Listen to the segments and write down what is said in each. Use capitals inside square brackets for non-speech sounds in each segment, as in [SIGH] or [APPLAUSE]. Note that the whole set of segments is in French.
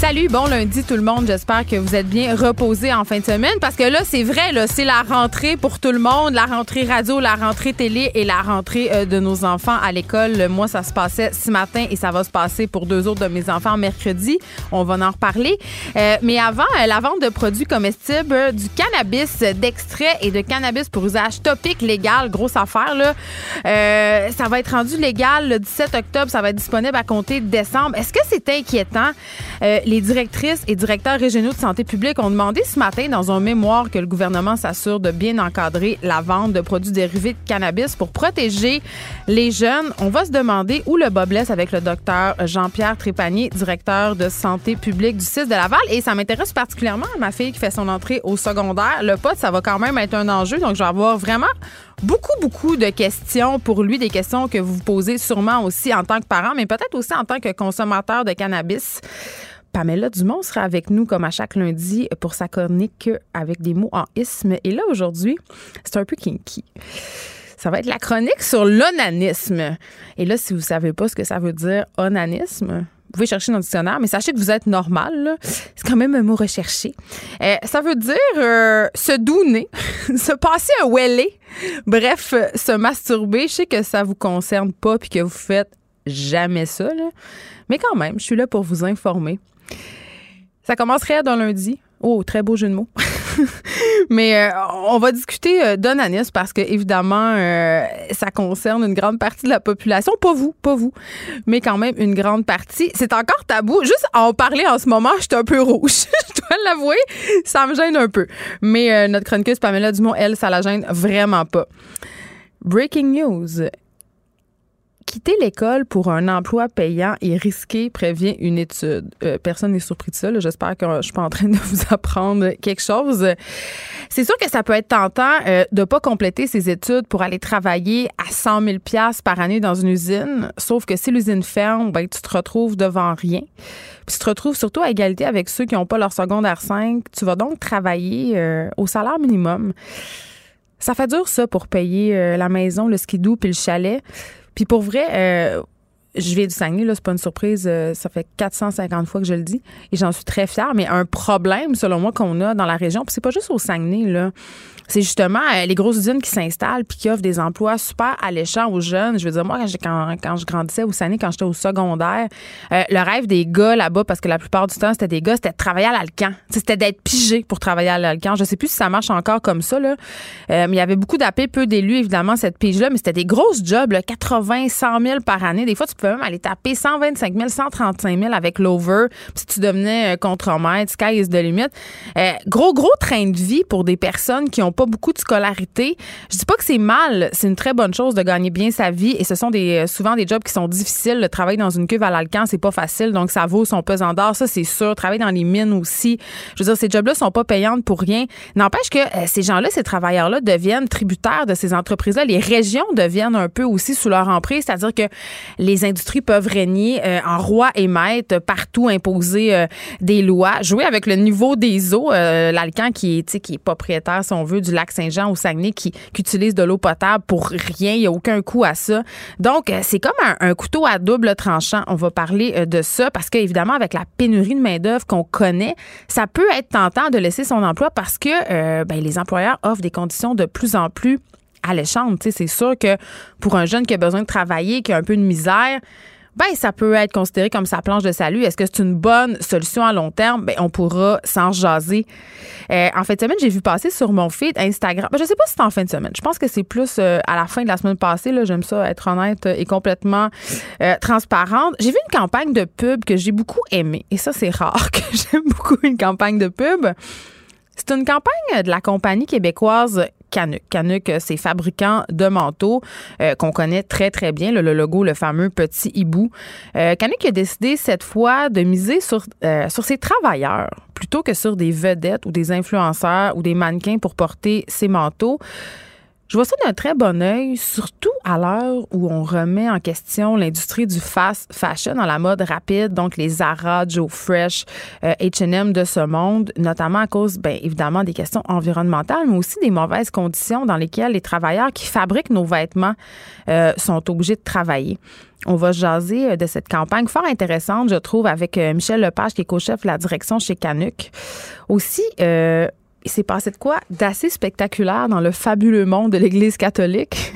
Salut, bon lundi tout le monde. J'espère que vous êtes bien reposés en fin de semaine parce que là, c'est vrai, là, c'est la rentrée pour tout le monde, la rentrée radio, la rentrée télé et la rentrée euh, de nos enfants à l'école. Moi, ça se passait ce matin et ça va se passer pour deux autres de mes enfants mercredi. On va en reparler. Euh, mais avant, euh, la vente de produits comestibles, du cannabis d'extrait et de cannabis pour usage topique légal, grosse affaire là. ça va être rendu légal le 17 octobre. Ça va être disponible à compter décembre. Est-ce que c'est inquiétant? Les directrices et directeurs régionaux de santé publique ont demandé ce matin dans un mémoire que le gouvernement s'assure de bien encadrer la vente de produits dérivés de cannabis pour protéger les jeunes. On va se demander où le bas blesse avec le docteur Jean-Pierre Trépanier, directeur de santé publique du 6 de Laval. Et ça m'intéresse particulièrement ma fille qui fait son entrée au secondaire. Le pote, ça va quand même être un enjeu. Donc, je vais avoir vraiment beaucoup, beaucoup de questions pour lui, des questions que vous posez sûrement aussi en tant que parent, mais peut-être aussi en tant que consommateur de cannabis. Pamela Dumont sera avec nous comme à chaque lundi pour sa chronique avec des mots en isme. Et là, aujourd'hui, c'est un peu kinky. Ça va être la chronique sur l'onanisme. Et là, si vous ne savez pas ce que ça veut dire, onanisme, vous pouvez chercher dans le dictionnaire, mais sachez que vous êtes normal. C'est quand même un mot recherché. Euh, ça veut dire euh, se douner, [LAUGHS] se passer un wellé. Bref, se masturber. Je sais que ça vous concerne pas puis que vous faites jamais ça. Mais quand même, je suis là pour vous informer. Ça commencerait dans lundi. Oh, très beau jeu de mots. [LAUGHS] Mais euh, on va discuter euh, d'onanisme parce que évidemment euh, ça concerne une grande partie de la population, pas vous, pas vous, mais quand même une grande partie. C'est encore tabou. Juste en parler en ce moment, je suis un peu rouge. [LAUGHS] je dois l'avouer, ça me gêne un peu. Mais notre chroniqueuse Pamela Dumont, elle, ça la gêne vraiment pas. Breaking news. Quitter l'école pour un emploi payant et risqué prévient une étude. Euh, personne n'est surpris de ça. J'espère que je suis pas en train de [LAUGHS] vous apprendre quelque chose. C'est sûr que ça peut être tentant euh, de pas compléter ses études pour aller travailler à 100 000 par année dans une usine. Sauf que si l'usine ferme, ben, tu te retrouves devant rien. Puis tu te retrouves surtout à égalité avec ceux qui n'ont pas leur secondaire 5. Tu vas donc travailler euh, au salaire minimum. Ça fait dur, ça, pour payer la maison, le skidoo puis le chalet. Puis pour vrai, euh, je viens du Saguenay, là, c'est pas une surprise. Euh, ça fait 450 fois que je le dis et j'en suis très fière. Mais un problème, selon moi, qu'on a dans la région, puis c'est pas juste au Saguenay, là c'est justement euh, les grosses usines qui s'installent puis qui offrent des emplois super alléchants aux jeunes. Je veux dire, moi, quand, je grandissais au Saguenay, quand j'étais au secondaire, euh, le rêve des gars là-bas, parce que la plupart du temps, c'était des gars, c'était de travailler à l'Alcan. C'était d'être pigé pour travailler à l'Alcan. Je sais plus si ça marche encore comme ça, là. Mais il y avait beaucoup d'appels, peu d'élus, évidemment, cette pige-là, mais c'était des grosses jobs, là, 80, 100 000 par année. Des fois, tu pouvais même aller taper 125 000, 135 000 avec l'over. Si tu devenais contremaître, sky is the limit. gros, gros train de vie pour des personnes qui ont pas beaucoup de scolarité. Je dis pas que c'est mal, c'est une très bonne chose de gagner bien sa vie et ce sont des souvent des jobs qui sont difficiles. Le travail dans une cuve à l'alcan, c'est pas facile, donc ça vaut son pesant d'or, ça c'est sûr. Travailler dans les mines aussi. Je veux dire, ces jobs-là sont pas payants pour rien. N'empêche que euh, ces gens-là, ces travailleurs-là deviennent tributaires de ces entreprises-là. Les régions deviennent un peu aussi sous leur emprise, c'est-à-dire que les industries peuvent régner euh, en roi et maître partout, imposer euh, des lois, jouer avec le niveau des eaux. L'Alcan qui est, propriétaire, si on veut, du lac Saint-Jean au Saguenay qui, utilise de l'eau potable pour rien. Il n'y a aucun coût à ça. Donc, euh, c'est comme un, couteau à double tranchant. On va parler euh, de ça parce qu'évidemment, avec la pénurie de main-d'œuvre qu'on connaît, ça peut être tentant de laisser son emploi parce que euh, ben, les employeurs offrent des conditions de plus en plus alléchantes. C'est sûr que pour un jeune qui a besoin de travailler, qui a un peu de misère, ben ça peut être considéré comme sa planche de salut. Est-ce que c'est une bonne solution à long terme? Ben, on pourra s'en jaser. Euh, en fin de semaine, j'ai vu passer sur mon feed Instagram. Ben, je sais pas si c'est en fin de semaine. Je pense que c'est plus euh, à la fin de la semaine passée. J'aime ça être honnête et complètement euh, transparente. J'ai vu une campagne de pub que j'ai beaucoup aimée. Et ça, c'est rare [LAUGHS] que j'aime beaucoup une campagne de pub. C'est une campagne de la compagnie québécoise Canuck. Canuck, c'est fabricant de manteaux euh, qu'on connaît très, très bien. Le, logo, le fameux petit hibou. Euh, Canuck a décidé cette fois de miser sur, euh, sur ses travailleurs plutôt que sur des vedettes ou des influenceurs ou des mannequins pour porter ses manteaux. Je vois ça d'un très bon œil, surtout à l'heure où on remet en question l'industrie du fast fashion dans la mode rapide, donc les Zara, Joe Fresh, H&M de ce monde, notamment à cause, bien évidemment, des questions environnementales, mais aussi des mauvaises conditions dans lesquelles les travailleurs qui fabriquent nos vêtements euh, sont obligés de travailler. On va jaser euh, de cette campagne fort intéressante, je trouve, avec euh, Michel Lepage, qui est co-chef de la direction chez Canuck. Aussi, il s'est passé de quoi d'assez spectaculaire dans le fabuleux monde de l'Église catholique?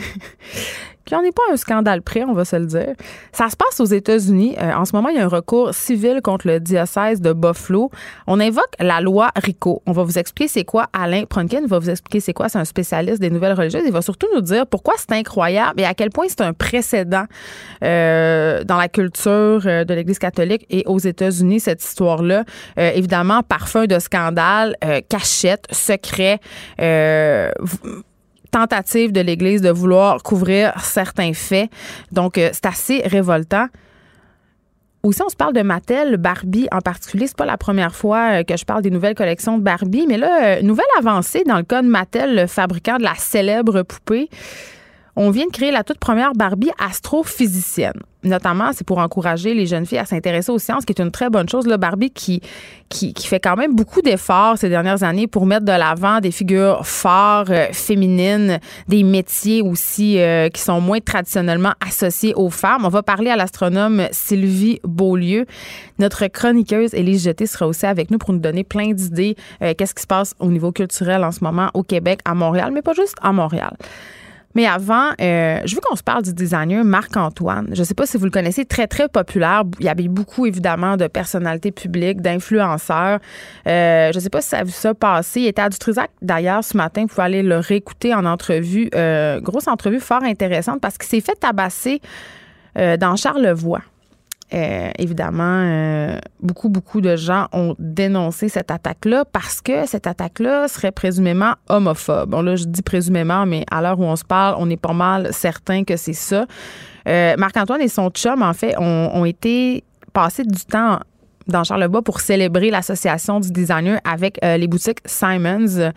Qui n'en est pas un scandale près, on va se le dire. Ça se passe aux États-Unis. Euh, en ce moment, il y a un recours civil contre le diocèse de Buffalo. On invoque la loi RICO. On va vous expliquer c'est quoi Alain Pronkin va vous expliquer c'est quoi. C'est un spécialiste des nouvelles religieuses. Il va surtout nous dire pourquoi c'est incroyable et à quel point c'est un précédent euh, dans la culture euh, de l'Église catholique et aux États-Unis, cette histoire-là. évidemment, parfum de scandale, cachette, secret tentative de l'Église de vouloir couvrir certains faits. Donc, euh, c'est assez révoltant. Aussi, on se parle de Mattel, Barbie en particulier. C'est pas la première fois euh, que je parle des nouvelles collections de Barbie, mais là, euh, nouvelle avancée dans le cas de Mattel, le fabricant de la célèbre poupée. On vient de créer la toute première Barbie astrophysicienne notamment, c'est pour encourager les jeunes filles à s'intéresser aux sciences, qui est une très bonne chose. Là, Barbie qui, qui, fait quand même beaucoup d'efforts ces dernières années pour mettre de l'avant des figures fortes, euh, féminines, des métiers aussi euh, qui sont moins traditionnellement associés aux femmes. On va parler à l'astronome Sylvie Beaulieu. Notre chroniqueuse Élise Jeté sera aussi avec nous pour nous donner plein d'idées. Euh, qu'est-ce qui se passe au niveau culturel en ce moment au Québec, à Montréal, mais pas juste à Montréal. Mais avant, euh, je veux qu'on se parle du designer Marc-Antoine. Je ne sais pas si vous le connaissez, très, très populaire. Il avait beaucoup, évidemment, de personnalités publiques, d'influenceurs. Euh, je ne sais pas si ça a vu ça passer. Il était à Dutrisac, d'ailleurs, ce matin. Vous pouvez aller le réécouter en entrevue. Euh, grosse entrevue fort intéressante parce qu'il s'est fait tabasser dans Charlevoix. Euh, évidemment, euh, beaucoup, beaucoup de gens ont dénoncé cette attaque-là parce que cette attaque-là serait présumément homophobe. Bon, là, je dis présumément, mais à l'heure où on se parle, on est pas mal certain que c'est ça. Euh, Marc-Antoine et son chum, en fait, ont, été passés du temps dans Charlevoix pour célébrer l'association du designer avec les boutiques Simons.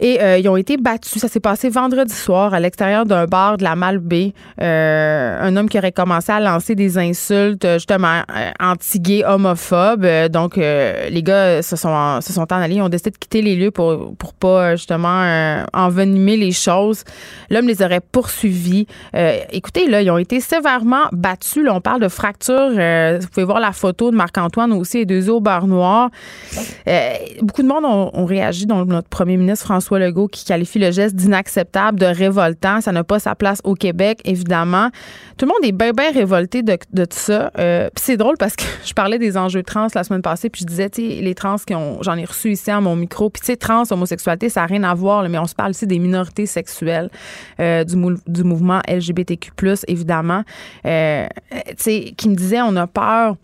Et euh, ils ont été battus. Ça s'est passé vendredi soir à l'extérieur d'un bar de la Malbaie. Euh, un homme qui aurait commencé à lancer des insultes justement euh, anti-gays, homophobes. donc les gars se sont se sont en allés, ils ont décidé de quitter les lieux pour pour pas justement envenimer les choses. L'homme les aurait poursuivis. écoutez là, ils ont été sévèrement battus. Là, on parle de fractures. vous pouvez voir la photo de Marc-Antoine aussi et deux au bar noir. beaucoup de monde ont, ont réagi, dont notre premier ministre François Legault qui qualifie le geste d'inacceptable, de révoltant. Ça n'a pas sa place au Québec, évidemment. Tout le monde est bien, bien révolté de, tout ça. Euh, c'est drôle parce que [LAUGHS] je parlais des enjeux trans la semaine passée, puis je disais, tu les trans qui ont, j'en ai reçu ici à mon micro, puis tu sais, trans, homosexualité, ça n'a rien à voir, mais on se parle aussi des minorités sexuelles, euh, du, du mouvement LGBTQ+, évidemment. Euh, tu sais, qui me disait, on a peur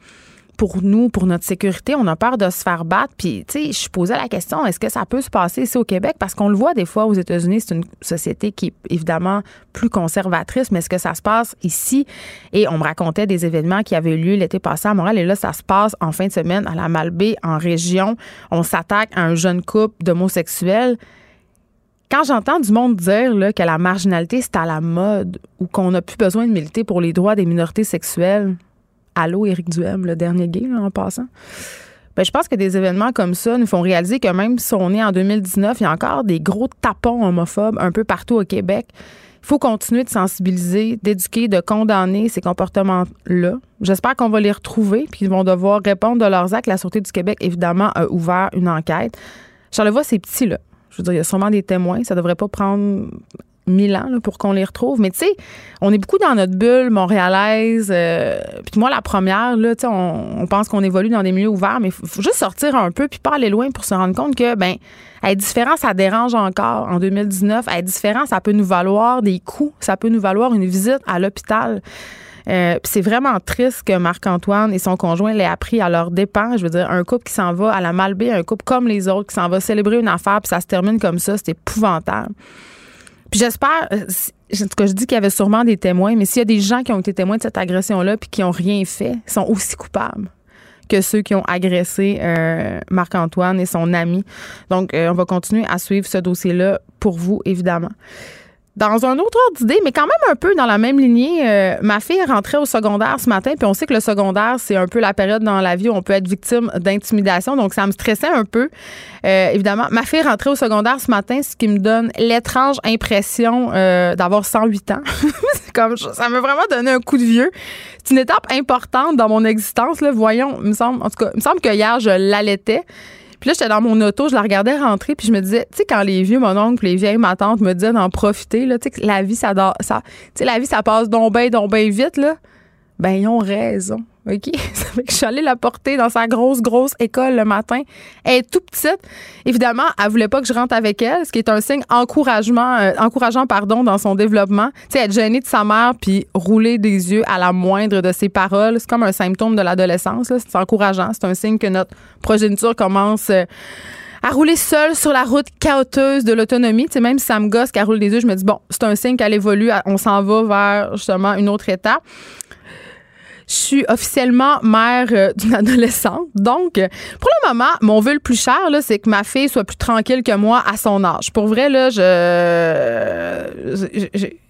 pour nous, pour notre sécurité, on a peur de se faire battre. Puis, tu sais, je posais la question, est-ce que ça peut se passer ici au Québec? Parce qu'on le voit des fois aux États-Unis, c'est une société qui est évidemment plus conservatrice, mais est-ce que ça se passe ici? Et on me racontait des événements qui avaient eu lieu l'été passé à Montréal. Et là, ça se passe en fin de semaine à la Malbaie, en région. On s'attaque à un jeune couple d'homosexuels quand j'entends du monde dire que la marginalité, c'est à la mode ou qu'on n'a plus besoin de militer pour les droits des minorités sexuelles, Allô, Éric Duhem, le dernier gay, en passant. Ben, je pense que des événements comme ça nous font réaliser que même si on est en 2019, il y a encore des gros tapons homophobes un peu partout au Québec. Il faut continuer de sensibiliser, d'éduquer, de condamner ces comportements-là. J'espère qu'on va les retrouver puis qu'ils vont devoir répondre de leurs actes. La Sûreté du Québec, évidemment, a ouvert une enquête. Charlevoix, c'est petit, là. Je veux dire, il y a sûrement des témoins. Ça devrait pas prendre mille ans pour qu'on les retrouve. Mais tu sais, on est beaucoup dans notre bulle montréalaise. Euh, puis moi, la première, là, on, on pense qu'on évolue dans des milieux ouverts, mais il faut, juste sortir un peu puis pas aller loin pour se rendre compte que, ben, être différent, ça dérange encore en 2019. Être différent, ça peut nous valoir des coûts, ça peut nous valoir une visite à l'hôpital. Euh, c'est vraiment triste que Marc-Antoine et son conjoint l'aient appris à leur dépens. Je veux dire, un couple qui s'en va à la Malbaie, un couple comme les autres, qui s'en va célébrer une affaire, puis ça se termine comme ça, c'est épouvantable. Puis j'espère, euh, en tout cas, je dis qu'il y avait sûrement des témoins, mais s'il y a des gens qui ont été témoins de cette agression-là puis qui n'ont rien fait, sont aussi coupables que ceux qui ont agressé euh, Marc-Antoine et son ami. Donc, on va continuer à suivre ce dossier-là pour vous, évidemment. Dans un autre ordre d'idée, mais quand même un peu dans la même lignée, euh, ma fille est rentrée au secondaire ce matin, puis on sait que le secondaire, c'est un peu la période dans la vie où on peut être victime d'intimidation, donc ça me stressait un peu. Euh, évidemment, ma fille est rentrée au secondaire ce matin, ce qui me donne l'étrange impression euh, d'avoir 108 ans. [LAUGHS] comme ça m'a vraiment donné un coup de vieux. C'est une étape importante dans mon existence. Là. Voyons, il me semble, en tout cas, il me semble que hier je l'allaitais. Puis là, j'étais dans mon auto, je la regardais rentrer, puis je me disais, tu sais, quand les vieux, mon oncle, les vieilles, ma tante me disaient d'en profiter, là, tu sais, la vie, ça, ça, la vie, ça passe donc bien, donc bien vite, là. Ben, ils ont raison. OK? [LAUGHS] Ça fait que je suis allée la porter dans sa grosse, grosse école le matin. Elle est tout petite. Évidemment, elle voulait pas que je rentre avec elle, ce qui est un signe encouragement, euh, encourageant pardon, dans son développement. Tu sais, être gênée de sa mère puis rouler des yeux à la moindre de ses paroles, c'est comme un symptôme de l'adolescence. C'est encourageant. C'est un signe que notre progéniture commence. Euh, à rouler seule sur la route chaoteuse de l'autonomie. Tu sais, même si ça me gosse qu'elle roule des yeux, je me dis, bon, c'est un signe qu'elle évolue, on s'en va vers justement une autre étape je suis officiellement mère euh, [LAUGHS] d'une adolescente. Donc, pour le moment, mon vœu le plus cher, c'est que ma fille soit plus tranquille que moi à son âge. Pour vrai, là, je,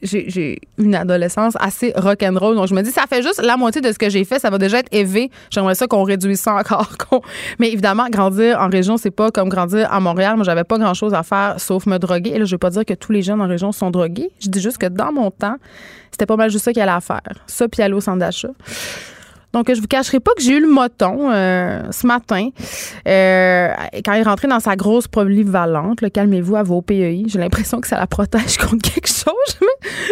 j'ai une adolescence assez rock'n'roll. Donc, je me dis, ça fait juste la moitié de ce que j'ai fait. Ça va déjà être élevé. J'aimerais ça qu'on réduise ça encore. [LAUGHS] Mais évidemment, grandir en région, c'est pas comme grandir à Montréal. Moi, j'avais pas grand chose à faire sauf me droguer. Et là, je veux pas dire que tous les jeunes en région sont drogués. Je dis juste que dans mon temps, c'était pas mal juste ça qu'il allait faire. Ça, puis aller au centre d'achat. Donc, je vous cacherai pas que j'ai eu le moton euh, ce matin euh, quand il est rentré dans sa grosse polyvalente. Calmez-vous à vos PEI. J'ai l'impression que ça la protège [LAUGHS] contre quelque chose.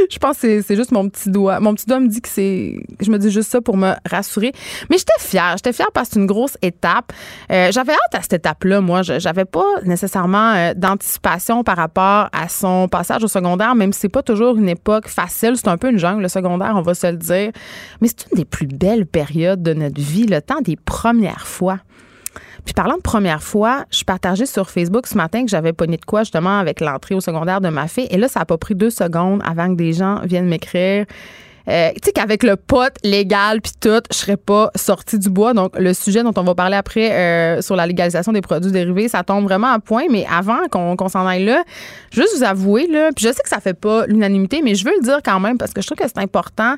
Je pense que c'est juste mon petit doigt. Mon petit doigt me dit que c'est. Je me dis juste ça pour me rassurer. Mais j'étais fière. J'étais fière parce que c'est une grosse étape. Euh, j'avais hâte à cette étape-là. Moi, j'avais pas nécessairement d'anticipation par rapport à son passage au secondaire, même si c'est pas toujours une époque facile. C'est un peu une jungle, le secondaire, on va se le dire. Mais c'est une des plus belles périodes de notre vie, le temps des premières fois. Puis parlant de première fois, je partageais sur Facebook ce matin que j'avais pogné de quoi justement avec l'entrée au secondaire de ma fille. Et là, ça n'a pas pris deux secondes avant que des gens viennent m'écrire. Euh, tu sais qu'avec le pote légal puis tout, je serais pas sortie du bois. Donc le sujet dont on va parler après euh, sur la légalisation des produits dérivés, ça tombe vraiment à point. Mais avant qu'on s'en aille là, juste vous avouer là, puis je sais que ça fait pas l'unanimité, mais je veux le dire quand même parce que je trouve que c'est important.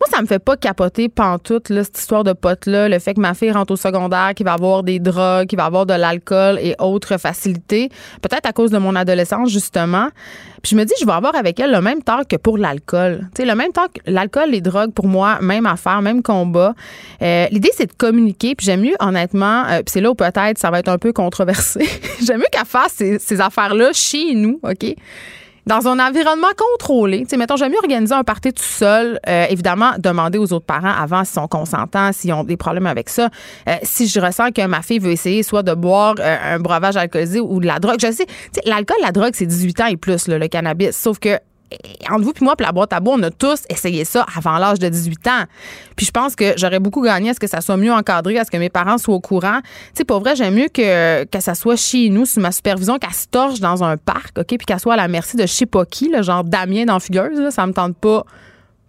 Moi, ça me fait pas capoter pantoute, là, cette histoire de pote-là, le fait que ma fille rentre au secondaire, qu'il va avoir des drogues, qu'il va avoir de l'alcool et autres facilités. Peut-être à cause de mon adolescence, justement. Puis je me dis, je vais avoir avec elle le même temps que pour l'alcool. Tu sais, le même temps que l'alcool, les drogues, pour moi, même affaire, même combat. Euh, L'idée, c'est de communiquer. Puis j'aime mieux, honnêtement, euh, puis c'est là où peut-être ça va être un peu controversé. [LAUGHS] j'aime mieux qu'elle fasse ces, ces affaires-là chez nous, OK? Dans un environnement contrôlé. Tu sais, mettons, j'aime mieux organiser un party tout seul. Euh, évidemment, demander aux autres parents avant s'ils sont consentants, s'ils ont des problèmes avec ça. Euh, si je ressens que ma fille veut essayer soit de boire euh, un breuvage alcoolisé ou de la drogue. Je sais, l'alcool, la drogue, c'est 18 ans et plus, le cannabis. Sauf que entre vous puis moi, puis la boîte à bois, on a tous essayé ça avant l'âge de 18 ans. Puis je pense que j'aurais beaucoup gagné à ce que ça soit mieux encadré, à ce que mes parents soient au courant. Tu sais, pour vrai, j'aime mieux que, que ça soit chez nous, sous ma supervision, qu'elle se torche dans un parc, OK, puis qu'elle soit à la merci de je sais pas qui, le genre Damien dans Fugueuse, là, ça me tente pas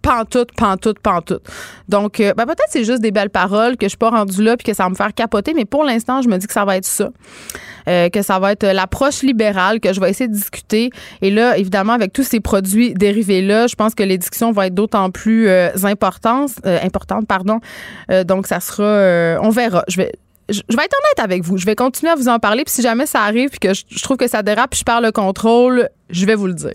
pantoute, pantoute, pantoute. Donc, euh, ben, peut-être c'est juste des belles paroles que je suis pas rendue là puis que ça va me faire capoter, mais pour l'instant, je me dis que ça va être ça. Euh, que ça va être l'approche libérale que je vais essayer de discuter. Et là, évidemment, avec tous ces produits dérivés-là, je pense que les discussions vont être d'autant plus euh, importantes, importantes, pardon. donc, ça sera, on verra. Je vais, je vais être honnête avec vous. Je vais continuer à vous en parler. Puis si jamais ça arrive puis que je, je trouve que ça dérape puis je perds le contrôle, je vais vous le dire.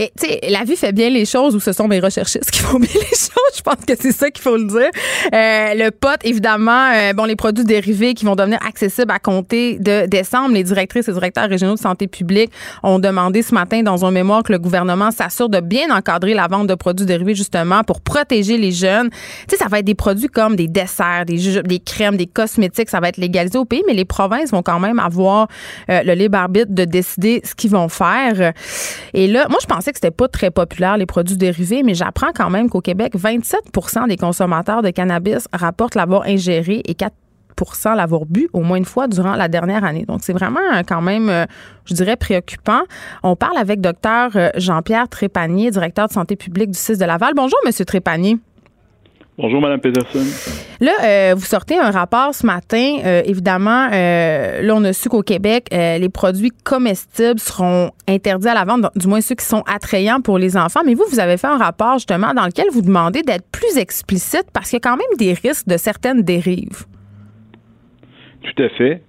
Et tu sais, la vie fait bien les choses ou ce sont mes recherchistes qui font bien les choses. Je pense que c'est ça qu'il faut le dire. Euh, le pot, évidemment, euh, bon, les produits dérivés qui vont devenir accessibles à compter de décembre. Les directrices et directeurs régionaux de santé publique ont demandé ce matin dans un mémoire que le gouvernement s'assure de bien encadrer la vente de produits dérivés justement pour protéger les jeunes. Tu sais, ça va être des produits comme des desserts, des crèmes, des cosmétiques. Ça va être légalisé au pays, mais les provinces vont quand même avoir euh, le libre arbitre de décider ce qu'ils vont faire. Et là, moi, je pensais que c'était pas très populaire, les produits dérivés, mais j'apprends quand même qu'au Québec, 27 des consommateurs de cannabis rapportent l'avoir ingéré et 4% l'avoir bu au moins une fois durant la dernière année. Donc, c'est vraiment euh, quand même, euh, je dirais, préoccupant. On parle avec docteur euh, Jean-Pierre Trépanier, directeur de santé publique du CIS de Laval. Bonjour, Monsieur Trépanier. Bonjour, Mme Peterson. Là, euh, vous sortez un rapport ce matin. Euh, évidemment, euh, là, on a su qu'au Québec, les produits comestibles seront interdits à la vente, du moins ceux qui sont attrayants pour les enfants. Mais vous, vous avez fait un rapport justement dans lequel vous demandez d'être plus explicite parce qu'il y a quand même des risques de certaines dérives. Tout à fait.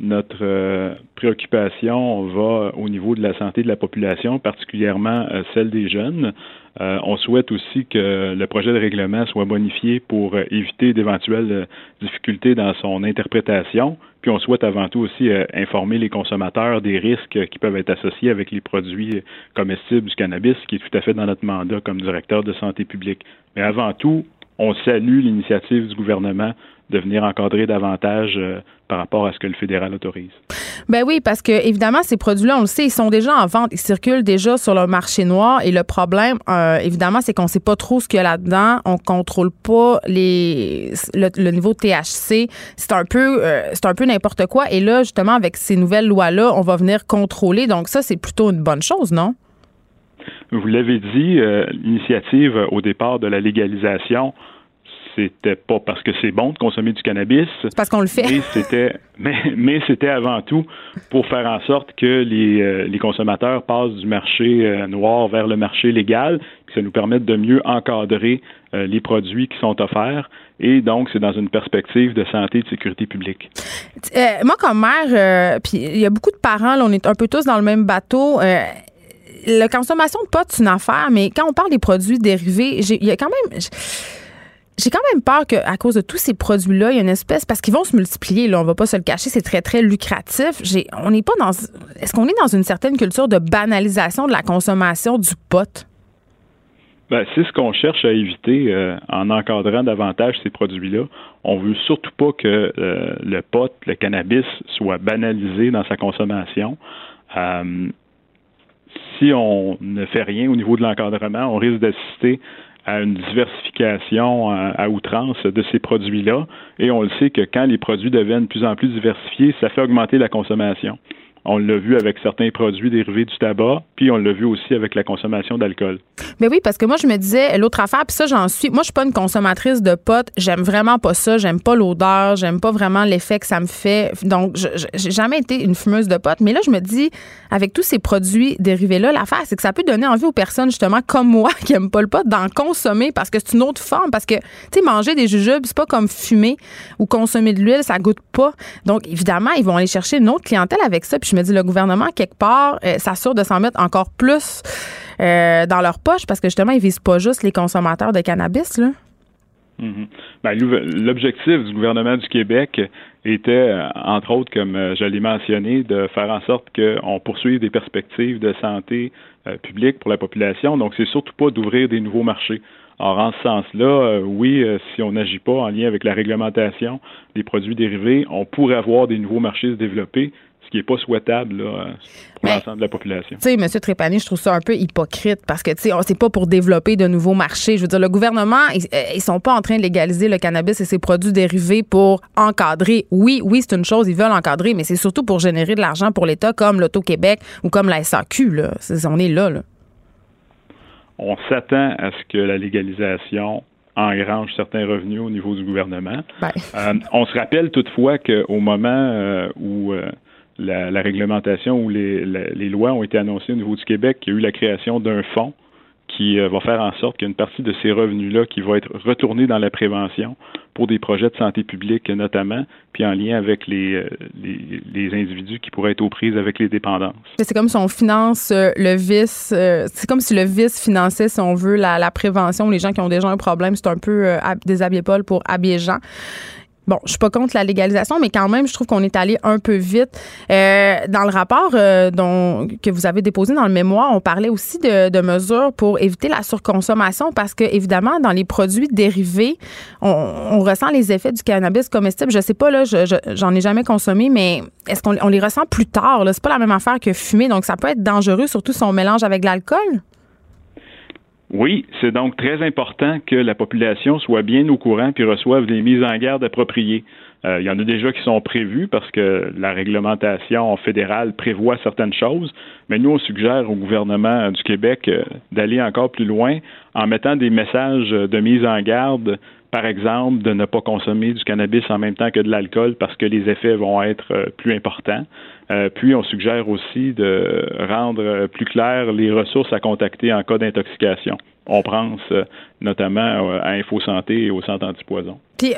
notre préoccupation va au niveau de la santé de la population, particulièrement celle des jeunes. Euh, on souhaite aussi que le projet de règlement soit bonifié pour euh, éviter d'éventuelles euh, difficultés dans son interprétation. Puis on souhaite avant tout aussi informer les consommateurs des risques qui peuvent être associés avec les produits comestibles du cannabis, qui est tout à fait dans notre mandat comme directeur de santé publique. Mais avant tout, on salue l'initiative du gouvernement de venir encadrer davantage euh, par rapport à ce que le fédéral autorise. Ben oui, parce que évidemment ces produits-là, on le sait, ils sont déjà en vente, ils circulent déjà sur le marché noir et le problème, euh, évidemment, c'est qu'on sait pas trop ce qu'il y a là-dedans, on contrôle pas les le, niveau de THC, c'est un peu euh, c'est un peu n'importe quoi et là justement avec ces nouvelles lois-là, on va venir contrôler, donc ça c'est plutôt une bonne chose, non? Vous l'avez dit, l'initiative au départ de la légalisation c'était pas parce que c'est bon de consommer du cannabis. C'est parce qu'on le fait. Mais c'était, mais, c'était avant tout pour faire en sorte que les, euh, les consommateurs passent du marché euh, noir vers le marché légal, que ça nous permette de mieux encadrer euh, les produits qui sont offerts. Et donc, c'est dans une perspective de santé et de sécurité publique. moi, comme mère, puis il y a beaucoup de parents, on est un peu tous dans le même bateau la consommation de pot, c'est une affaire, mais quand on parle des produits dérivés, il y a quand même j'ai quand même peur qu'à cause de tous ces produits-là, il y a une espèce parce qu'ils vont se multiplier. Là, on va pas se le cacher, c'est très très lucratif. On n'est pas dans. Est-ce qu'on est dans une certaine culture de banalisation de la consommation du pot? Ben, c'est ce qu'on cherche à éviter euh, en encadrant davantage ces produits-là. On veut surtout pas que euh, le pot, le cannabis, soit banalisé dans sa consommation. Euh, si on ne fait rien au niveau de l'encadrement, on risque d'assister à une diversification euh, à, outrance de ces produits-là. Et on le sait que quand les produits deviennent de plus en plus diversifiés, ça fait augmenter la consommation. On l'a vu avec certains produits dérivés du tabac, puis on l'a vu aussi avec la consommation d'alcool. Mais oui, parce que moi, je me disais, l'autre affaire, puis ça, j'en suis. Moi, je suis pas une consommatrice de potes. J'aime vraiment pas ça. J'aime pas l'odeur. J'aime pas vraiment l'effet que ça me fait. Donc, j'ai jamais été une fumeuse de potes. Mais là, je me dis, avec tous ces produits dérivés-là, l'affaire, c'est que ça peut donner envie aux personnes, justement, comme moi, [LAUGHS] qui aiment pas le pot, d'en consommer parce que c'est une autre forme. Parce que, tu sais, manger des jujubes, c'est pas comme fumer ou consommer de l'huile, ça goûte pas. Donc, évidemment, ils vont aller chercher une autre clientèle avec ça. Je me dis, le gouvernement, quelque part, euh, s'assure de s'en mettre encore plus euh, dans leur poche parce que justement, ils visent pas juste les consommateurs de cannabis, là. Mm-hmm. Ben, l'objectif du gouvernement du Québec était, euh, entre autres, comme je l'ai mentionné, de faire en sorte qu'on poursuive des perspectives de santé publique pour la population. Donc, c'est surtout pas d'ouvrir des nouveaux marchés. Or, en ce sens-là, oui, si on n'agit pas en lien avec la réglementation des produits dérivés, on pourrait avoir des nouveaux marchés se développer, ce qui n'est pas souhaitable là, pour l'ensemble de la population. Tu sais, M. Trépanier, je trouve ça un peu hypocrite parce que, tu sais, c'est pas pour développer de nouveaux marchés. Je veux dire, le gouvernement, ils, euh, ils sont pas en train de légaliser le cannabis et ses produits dérivés pour encadrer. Oui, oui, c'est une chose, ils veulent encadrer, mais c'est surtout pour générer de l'argent pour l'État comme l'Auto-Québec ou comme la SAQ. Là. on est là, là. On s'attend à ce que la légalisation engrange certains revenus au niveau du gouvernement. Ben. Euh, on se rappelle toutefois qu'au moment euh, où la, réglementation ou les, lois ont été annoncées au niveau du Québec, il y a eu la création d'un fonds qui va faire en sorte qu'il y a une partie de ces revenus-là qui va être retournée dans la prévention pour des projets de santé publique notamment, puis en lien avec les, les, individus qui pourraient être aux prises avec les dépendances. C'est comme si on finance le vice, c'est comme si le vice finançait, si on veut, la, la prévention. Les gens qui ont déjà un problème, c'est un peu déshabiller Paul pour habiller Jean. Bon, je suis pas contre la légalisation, mais quand même, je trouve qu'on est allé un peu vite. Euh, dans le rapport euh, que vous avez déposé dans le mémoire, on parlait aussi de, mesures pour éviter la surconsommation parce que, évidemment, dans les produits dérivés, on, ressent les effets du cannabis comestible. Je sais pas, là, j'en ai jamais consommé, mais est-ce qu'on les ressent plus tard? C'est pas la même affaire que fumer, donc ça peut être dangereux, surtout si on mélange avec l'alcool? Oui, c'est donc très important que la population soit bien au courant puis reçoive des mises en garde appropriées. Euh, il y en a déjà qui sont prévues parce que la réglementation fédérale prévoit certaines choses, mais nous, on suggère au gouvernement du Québec euh, d'aller encore plus loin en mettant des messages de mise en garde par exemple, de ne pas consommer du cannabis en même temps que de l'alcool parce que les effets vont être euh, plus importants. Euh, puis, on suggère aussi de rendre plus clair les ressources à contacter en cas d'intoxication. On pense euh, notamment à Info Santé et au centre antipoison. Puis,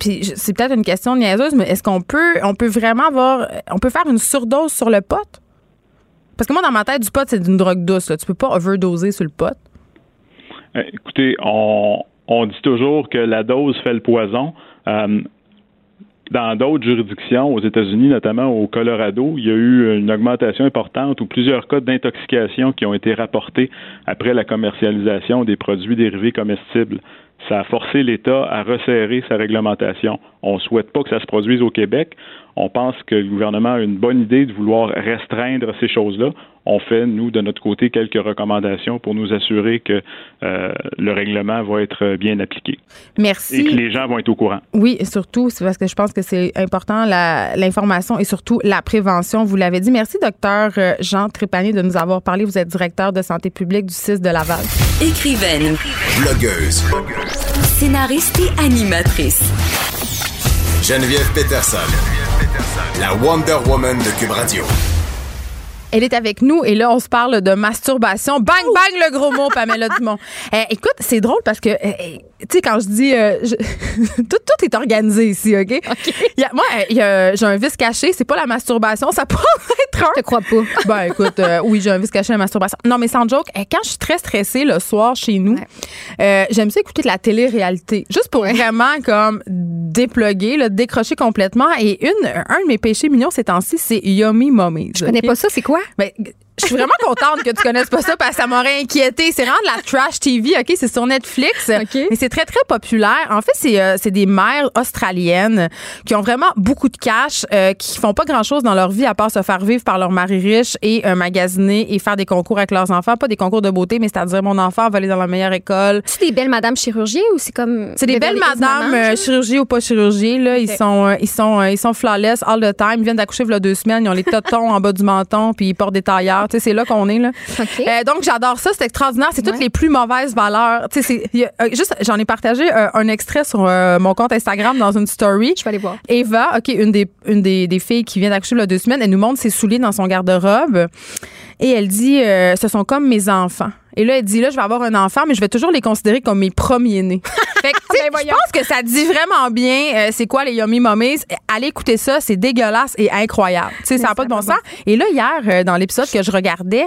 puis c'est peut-être une question niaiseuse, mais est-ce qu'on peut, on peut vraiment avoir, on peut faire une surdose sur le pot? Parce que moi, dans ma tête, du pot, c'est une drogue douce. Là. Tu peux pas overdoser sur le pot. écoutez, on, on dit toujours que la dose fait le poison. Euh, dans d'autres juridictions, aux États-Unis, notamment au Colorado, il y a eu une augmentation importante ou plusieurs cas d'intoxication qui ont été rapportés après la commercialisation des produits dérivés comestibles. Ça a forcé l'État à resserrer sa réglementation. On ne souhaite pas que ça se produise au Québec. On pense que le gouvernement a une bonne idée de vouloir restreindre ces choses-là on fait, nous, de notre côté, quelques recommandations pour nous assurer que euh, le règlement va être bien appliqué. Merci. Et que les gens vont être au courant. Oui, et surtout, c'est parce que je pense que c'est important, l'information et surtout la prévention. Vous l'avez dit. Merci, docteur euh, Jean Trépanier, de nous avoir parlé. Vous êtes directeur de santé publique du CIS de Laval. Écrivaine. Blogueuse. Scénariste et animatrice. Geneviève Peterson. La Wonder Woman de Cube Radio. Elle est avec nous et là, on se parle de masturbation. Bang, bang, le gros mot, Pamela [LAUGHS] Dumont. Euh, écoute, c'est drôle parce que, euh, euh, tu sais, quand je dis. [LAUGHS] tout, tout, est organisé ici, OK? OK. moi, j'ai un vice caché. C'est pas la masturbation. Ça pourrait [LAUGHS] être un. Je te crois pas. [LAUGHS] Ben, écoute, oui, j'ai un vice caché, la masturbation. Non, mais sans joke, quand je suis très stressée le soir chez nous, j'aime ça écouter de la télé-réalité. Juste pour vraiment, comme, déploguer, là, décrocher complètement. Et une, un de mes péchés mignons ces temps-ci, c'est Yummy Mummies. Je connais pas ça, c'est quoi? Mais je suis vraiment contente que tu connaisses pas ça parce que ça m'aurait inquiété. C'est vraiment de la trash TV, OK? C'est sur Netflix. Mais c'est très, très populaire. En fait, c'est euh, des mères australiennes qui ont vraiment beaucoup de cash, euh, qui font pas grand-chose dans leur vie à part se faire vivre par leur mari riche et euh, magasiner et faire des concours avec leurs enfants. Pas des concours de beauté, mais c'est-à-dire mon enfant va aller dans la meilleure école. C'est des belles madames chirurgie ou c'est comme... C'est des belles madames euh, chirurgie ou pas chirurgie. Là. Ils, sont, ils, sont, ils sont flawless all the time. Ils viennent d'accoucher il y a deux semaines. Ils ont les totons en bas du menton puis ils portent des tailleurs c'est là qu'on est. Là. Euh, donc, j'adore ça. C'est extraordinaire. C'est toutes les plus mauvaises valeurs. Euh, juste, j'en ai partagé euh, un extrait sur mon compte Instagram dans une story. Je vais aller voir. Eva, OK, une des, une des, des filles qui vient d'accoucher il y a deux semaines, elle nous montre ses souliers dans son garde-robe. Et elle dit, ce sont comme mes enfants. Et là, elle dit, là, je vais avoir un enfant, mais je vais toujours les considérer comme mes premiers-nés. [LAUGHS] fait que, ben, je pense que ça dit vraiment bien euh, c'est quoi les Yummy Mummies. Allez écouter ça, c'est dégueulasse et incroyable. Tu sais, ça n'a pas de bon sens. Et là, hier, euh, dans l'épisode que je regardais,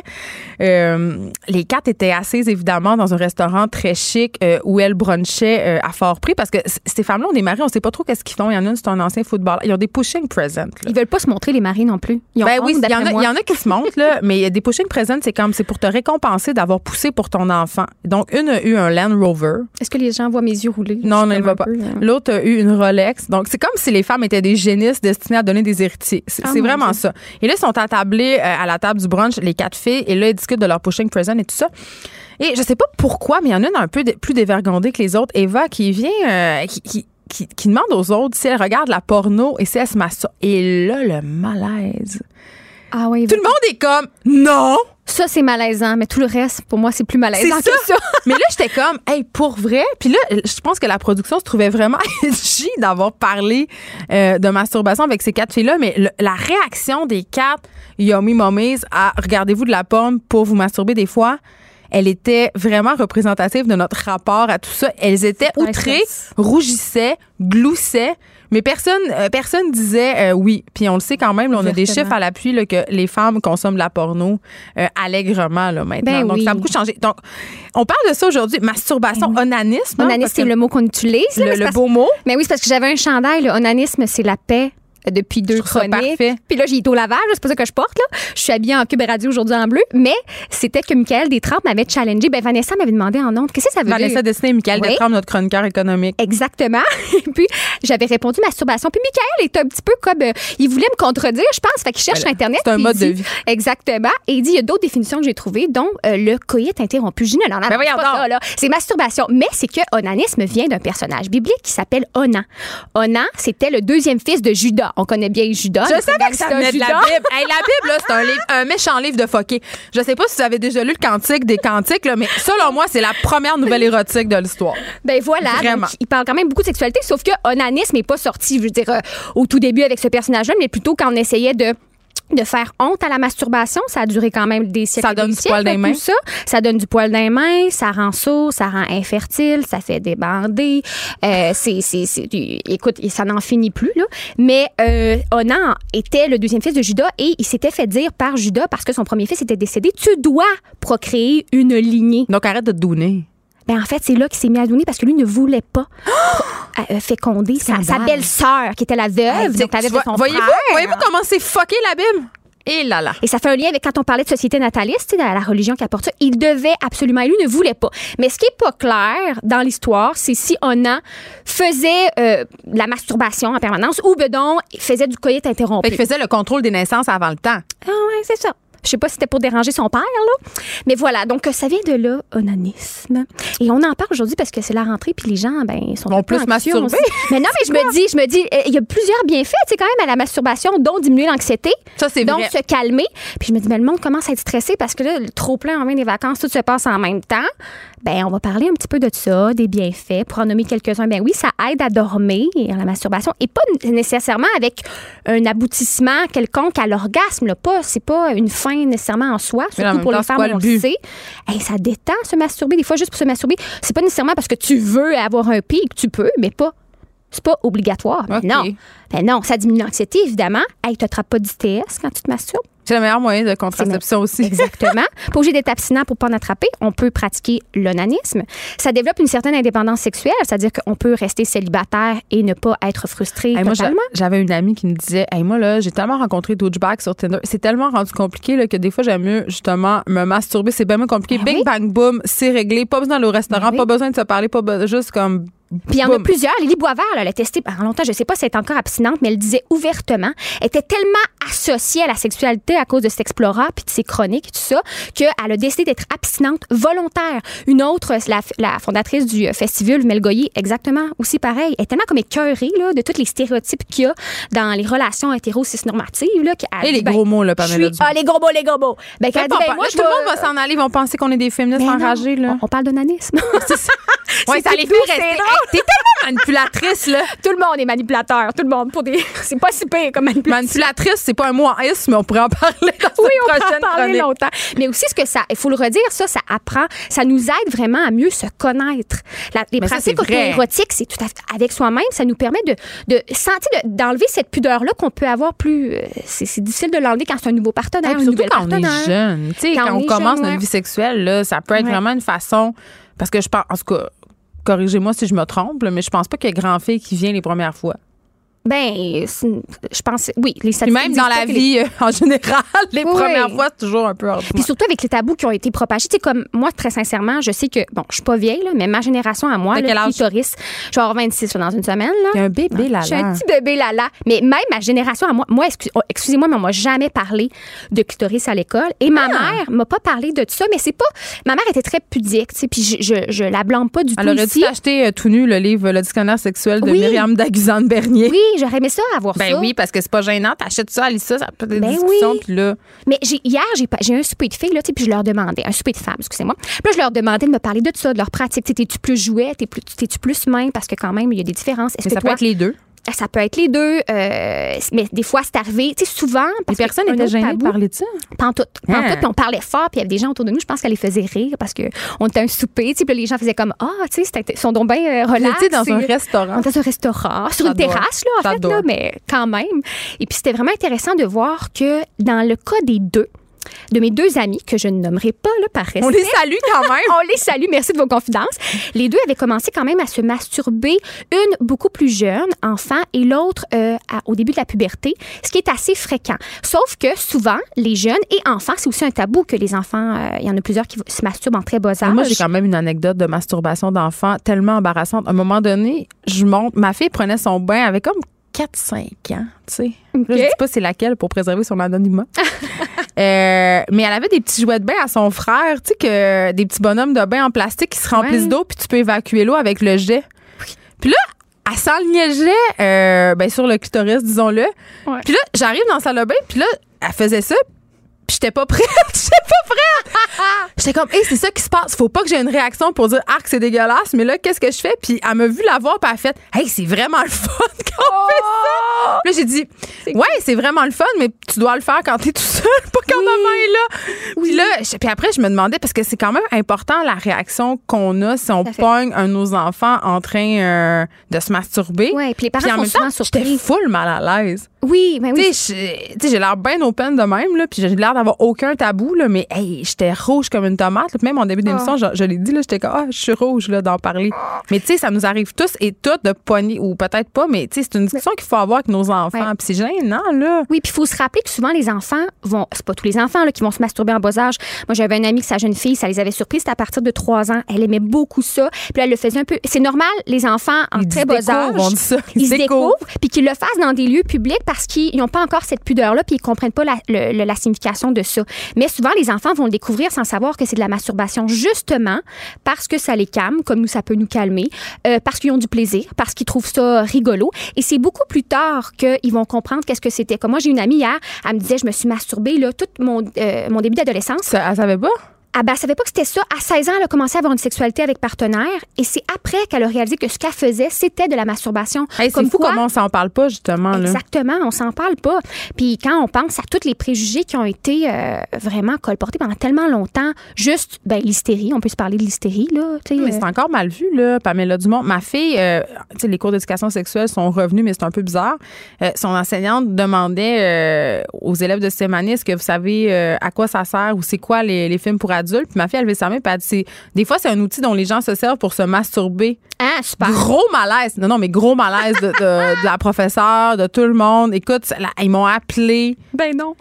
euh, les quatre étaient assises, évidemment, dans un restaurant très chic où elles brunchaient à fort prix parce que ces femmes-là ont des maris, on sait pas trop qu'est-ce qu'ils font. Il y en a une, c'est un ancien footballeur. Ils ont des pushing presents. Ils veulent pas se montrer, les maris non plus. Ils ben oui, il y, en a, y en a qui se montrent, là, [LAUGHS] mais des pushing presents, c'est comme, c'est pour te récompenser d'avoir poussé pour ton enfant. Donc, une a eu un Land Rover. Est-ce que les gens voient mes yeux rouler? Non, non, il va pas. Hein. L'autre a eu une Rolex. Donc, c'est comme si les femmes étaient des génisses destinées à donner des héritiers. C'est ah, vraiment ça. Et là, ils sont attablés euh, à la table du brunch, les quatre filles, et là, ils discutent de leur pushing present et tout ça. Et je sais pas pourquoi, mais il y en a une un peu plus dévergondée que les autres. Eva, qui vient, euh, qui, qui, demande aux autres si elle regarde la porno et si elle se masturbe. Et là, le malaise. Ah oui. Tout le monde est comme non. Ça, c'est malaisant, mais tout le reste, pour moi, c'est plus malaisant que ça. [LAUGHS] mais là, j'étais comme, hey, pour vrai? Puis là, je pense que la production se trouvait vraiment [LAUGHS] edgy d'avoir parlé euh, de masturbation avec ces quatre filles-là. Mais la réaction des quatre Yummy Mummies à regardez-vous de la pomme pour vous masturber des fois elle était vraiment représentative de notre rapport à tout ça. Elles étaient outrées, rougissaient, gloussaient. Mais personne, euh, personne disait euh, oui. Puis on le sait quand même, là, on a des chiffres à l'appui là, que les femmes consomment de la porno euh, allègrement là, maintenant. Ben Donc oui. ça a beaucoup changé. Donc on parle de ça aujourd'hui. Masturbation, onanisme. hein, Onanisme, c'est le mot qu'on utilise. là, le, le beau mot. Mais oui, c'est parce que j'avais un chandail. Le onanisme, c'est la paix depuis deux chroniques. Puis là, j'ai été au lavage, c'est pas ça que je porte. Là. Je suis habillée en cube radio aujourd'hui en bleu. Mais c'était que Michael Détrempe m'avait challengé. Ben, Vanessa m'avait demandé en honte, qu'est-ce que ça veut Vanessa dire? Destiné et Michael Oui. Notre chroniqueur économique. Exactement. [LAUGHS] Et puis, j'avais répondu masturbation. Puis, Michael est un petit peu comme. euh, il voulait me contredire, je pense. Fait qu'il cherche Ben sur Internet. c'est un mode de vie. Exactement. Et il dit il y a d'autres définitions que j'ai trouvées, dont euh, le coït interrompu. Je dis, non, non, non, Ben. C'est masturbation. Mais c'est que onanisme vient d'un personnage biblique qui s'appelle Onan. Onan, c'était le deuxième fils de Judas. On connaît bien Judas. Je savais que ça venait de la. Bible. Hey, la Bible, là, c'est un, livre- un méchant livre de fucké. Je sais pas si vous avez déjà lu le Cantique des Cantiques, là, mais selon moi, c'est la première nouvelle érotique de l'histoire. Ben voilà, Vraiment. donc, il parle quand même beaucoup de sexualité, sauf que onanisme n'est pas sorti, je veux dire, euh, au tout début avec ce personnage-là, mais plutôt quand on essayait de de faire honte à la masturbation, ça a duré quand même des siècles. Ça donne des du siècles, poil dans les mains. Ça. ça donne du poil dans les mains, ça rend sourd, ça rend infertile, ça fait débander. Euh, c'est, c'est, c'est- écoute, ça n'en finit plus là. Mais euh, Onan était le deuxième fils de Judas et il s'était fait dire par Judas parce que son premier fils était décédé, tu dois procréer une lignée. Donc arrête de te donner. Ben en fait, c'est là qu'il s'est mis à donner parce que lui ne voulait pas [GASPS] euh, féconder sa, belle-sœur qui était la veuve, donc la veuve de son Voyez-vous, frère. voyez-vous comment c'est fucké la Bible? Et là là. Et ça fait un lien avec quand on parlait de société nataliste, dans la religion qui apporte ça. Il devait absolument, et lui ne voulait pas. Mais ce qui est pas clair dans l'histoire, c'est si Onan faisait euh, la masturbation en permanence ou Bedon faisait du coït interrompu. Fait qu'il faisait le contrôle des naissances avant le temps. Ah ouais, c'est ça. Je sais pas si c'était pour déranger son père, là. Mais voilà, donc ça vient de là, onanisme. Et on en parle aujourd'hui parce que c'est la rentrée, puis les gens, ben, sont Vont plus masturber. aussi. Mais non, mais je me [LAUGHS] dis, je me dis, euh, il y a plusieurs bienfaits, tu sais, quand même, à la masturbation, dont diminuer l'anxiété. Ça, c'est Donc, vrai. se calmer. Puis je me dis, mais le monde commence à être stressé parce que là, le trop plein en main des vacances, tout se passe en même temps. Ben, on va parler un petit peu de ça, des bienfaits, pour en nommer quelques-uns. Ben oui, ça aide à dormir, la masturbation, et pas nécessairement avec un aboutissement quelconque à l'orgasme. là. Pas, c'est pas une fin nécessairement en soi, Mais surtout pour temps, les femmes, quoi le on but? le sait. Hey, ça détend se masturber. Des fois, juste pour se masturber, c'est pas nécessairement parce que tu veux avoir un pic, tu peux, mais pas. C'est pas obligatoire. OK. Non. Ben non, ça diminue l'anxiété, évidemment. Hey, tu n'attrapes pas d'ITS quand tu te masturbes. C'est le meilleur moyen de contraception aussi. Exactement. [LAUGHS] pas obligé d'être abstinent pour pas en attraper. On peut pratiquer l'onanisme. Ça développe une certaine indépendance sexuelle, c'est-à-dire qu'on peut rester célibataire et ne pas être frustré Hey, totalement. j'avais une amie qui me disait hey, Moi, là, j'ai tellement rencontré douchebags sur Tinder. C'est tellement rendu compliqué là, que des fois, j'aime mieux, justement, me masturber. C'est bien moins compliqué. Ben Bing, oui. bang, boom, c'est réglé. Pas besoin d'aller au restaurant, Ben oui. pas besoin de se parler, pas juste comme. Puis il y en a plusieurs. Lily Boisvert, là, elle a testé pendant longtemps, je sais pas si elle est encore abstinente, mais elle disait ouvertement, elle était tellement associée à la sexualité à cause de cet Explora puis de ses chroniques et tout ça, qu'elle a décidé d'être abstinente volontaire. Une autre, la, la fondatrice du euh, festival, Mel Goyer, exactement aussi pareil. Elle est tellement comme écœurée là, de tous les stéréotypes qu'il y a dans les relations hétéro-cis-normatives. Là, Et dit, les ben, gros mots, là, Pamela suis-. Ah, les gros mots, les gros mots. Ben, dit, ben, parle- moi, je tout le monde va s'en aller, ils vont penser qu'on est des féministes enragés. Là. On, on parle d'onanisme. [LAUGHS] [LAUGHS] Ouais, ça c'est les fait c'est rester. T'es tellement manipulatrice, là. tout le monde est manipulateur. Tout le monde. Pour des... [LAUGHS] C'est pas si pire comme manipulation. Manipulatrice, c'est pas un mot en S, mais on pourrait en parler dans Oui, on peut en parler chronique. longtemps. Mais aussi, ce que ça, il faut le redire, ça, ça apprend, ça nous aide vraiment à mieux se connaître. La- les Mais pratiques érotiques, c'est tout à fait avec soi-même, ça nous permet de, de sentir, de- d'enlever cette pudeur-là qu'on peut avoir plus. euh, c'est, difficile de l'enlever quand c'est un nouveau partenaire, une surtout quand on est partenaire. jeune. Tu sais, Quand quand, on commence jeune, notre ouais. vie sexuelle, là, ça peut être Ouais. vraiment une façon. Parce que je pense, en tout cas, corrigez-moi si je me trompe, mais je pense pas qu'il y ait grand fille qui vient les premières fois. Ben, je pense, oui, les Puis statistiques même dans la les- vie, euh, en général, les Oui. premières fois, c'est toujours un peu ordinaire. Puis surtout avec les tabous qui ont été propagés. Tu sais, comme moi, très sincèrement, je sais que, bon, je suis pas vieille, là, mais ma génération à moi, âge? clitoris, je vais avoir 26 là, dans une semaine. Là. Il y a un bébé là Je suis un petit bébé là-là. Mais même ma génération à moi, moi oh, excusez-moi, mais on m'a jamais parlé de clitoris à l'école. Et ma Ah! mère m'a pas parlé de ça, mais c'est pas. Ma mère était très pudique, tu sais, puis je, je, je la blâme pas du Elle tout aurait dû ici. t'acheter euh, tout nu le livre Le dictionnaire sexuel de Oui. Myriam Daguzan-Bernier. Oui, j'aurais aimé ça avoir Ben ça. oui, parce que c'est pas gênant. T'achètes ça, lis ça, ça peut être des Ben oui. Puis là, Mais j'ai, hier, j'ai, pas- j'ai eu un souper de filles, là, tu sais, puis je leur demandais, un souper de femmes, excusez-moi. Puis là, je leur demandais de me parler de ça, de leur pratique. T'es-tu plus jouet, t'es plus, t'es-tu plus main, parce que quand même, il y a des différences. Est-ce que ça peut être les deux. Ça peut être les deux, euh, mais des fois, c'est arrivé. Tu sais, souvent. Les Parce que personnes étaient gênées de parler de ça? Pantoute. Pantoute, Hein. puis on parlait fort, puis il y avait des gens autour de nous, je pense qu'elle les faisait rire parce qu'on était un souper, tu sais, puis les gens faisaient comme Ah, tu sais, ils sont donc bien euh, relax. dans un restaurant. on était dans un restaurant, sur une terrasse, là, en fait, là, mais quand même. Et puis, c'était vraiment intéressant de voir que dans le cas des deux, de mes deux amis, que je ne nommerai pas, là, par respect, On les salue quand [LAUGHS] même. on les salue, merci de vos confidences. Les deux avaient commencé quand même à se masturber, une beaucoup plus jeune, enfant, et l'autre euh, au début de la puberté, ce qui est assez fréquent. Sauf que souvent, les jeunes et enfants, c'est aussi un tabou que les enfants, euh, il y en a plusieurs qui se masturbent en très bas âge. Moi, j'ai quand même une anecdote de masturbation d'enfant tellement embarrassante. À un moment donné, je monte, ma fille prenait son bain avec comme 4-5 ans, tu sais. Je dis pas c'est laquelle pour préserver son anonymat. [LAUGHS] Euh, mais elle avait des petits jouets de bain à son frère, tu sais, que des petits bonhommes de bain en plastique qui se remplissent Ouais. d'eau, puis tu peux évacuer l'eau avec le jet. Puis là, elle s'enlignait le jet euh, ben, sur le clitoris, disons-le. Ouais. Puis là, j'arrive dans la salle de bain, puis là, elle faisait ça, j'étais pas prête. [LAUGHS] j'étais pas prête. J'étais comme, hey, c'est ça qui se passe. Faut pas que j'ai une réaction pour dire, ah, c'est dégueulasse. Mais là, qu'est-ce que je fais? Puis elle m'a vu la voir, puis elle a fait, hey, c'est vraiment le fun [LAUGHS] quand on fait ça. Puis là, j'ai dit, ouais, c'est vraiment le fun, mais tu dois le faire quand t'es tout seul, [LAUGHS] pas quand maman est là. Puis là, je- puis après, je me demandais, parce que c'est quand même important la réaction qu'on a si on pogne un de nos enfants en train euh, de se masturber. Ouais, puis les Puis parents en sont même temps, j'étais full mal à l'aise. Oui, ben oui. Tu sais, j'ai- l'air bien open de même, là, puis j'ai l'air d'avoir aucun tabou, là, mais hey, j'étais rouge comme une tomate. là. Même en début d'émission, je, je l'ai dit, là, j'étais comme, ah, je suis rouge là, d'en parler. Mais tu sais, ça nous arrive tous et toutes de pogner, ou peut-être pas, mais tu sais, c'est une discussion qu'il faut avoir avec nos enfants. Ouais. Puis c'est gênant, là. Oui, puis il faut se rappeler que souvent les enfants vont, c'est pas tous les enfants là, qui vont se masturber en bas âge. Moi, j'avais une amie que sa jeune fille, ça les avait surpris, c'était à partir de 3 ans. Elle aimait beaucoup ça. Puis là, elle le faisait un peu. C'est normal, les enfants en Ils très bas âge. Ils se découvrent, puis qu'ils le fassent dans des lieux publics parce qu'ils n'ont pas encore cette pudeur-là, puis ils comprennent pas la, le- la signification de ça. Mais souvent, les enfants vont le découvrir sans savoir que c'est de la masturbation, justement parce que ça les calme, comme nous, ça peut nous calmer, euh, parce qu'ils ont du plaisir, parce qu'ils trouvent ça rigolo. Et c'est beaucoup plus tard qu'ils vont comprendre qu'est-ce que c'était. Comme moi, j'ai une amie hier, elle me disait, je me suis masturbée là, tout mon, euh, mon début d'adolescence. Elle savait pas? Ah ben, elle savait pas que c'était ça. À 16 ans, elle a commencé à avoir une sexualité avec partenaire. Et c'est après qu'elle a réalisé que ce qu'elle faisait, c'était de la masturbation. Hey, c'est Comme fou quoi- comment on s'en parle pas, justement, là. Exactement, on s'en parle pas. Puis quand on pense à tous les préjugés qui ont été euh, vraiment colportés pendant tellement longtemps, juste ben l'hystérie, on peut se parler de l'hystérie là, Mais euh, c'est encore mal vu, là, Pamela Dumont. Ma fille, euh, tu sais, les cours d'éducation sexuelle sont revenus, mais c'est un peu bizarre. Euh, son enseignante demandait aux élèves de année, est-ce que vous savez à quoi ça sert ou c'est quoi les, les films pour adultes? Puis ma fille, elle levait sa main, puis elle dit, des fois, c'est un outil dont les gens se servent pour se masturber. ah super. Gros malaise. Non, non, mais gros malaise de, de- [LAUGHS] de la professeure, de tout le monde. Écoute, là, ils m'ont appelé. Ben non.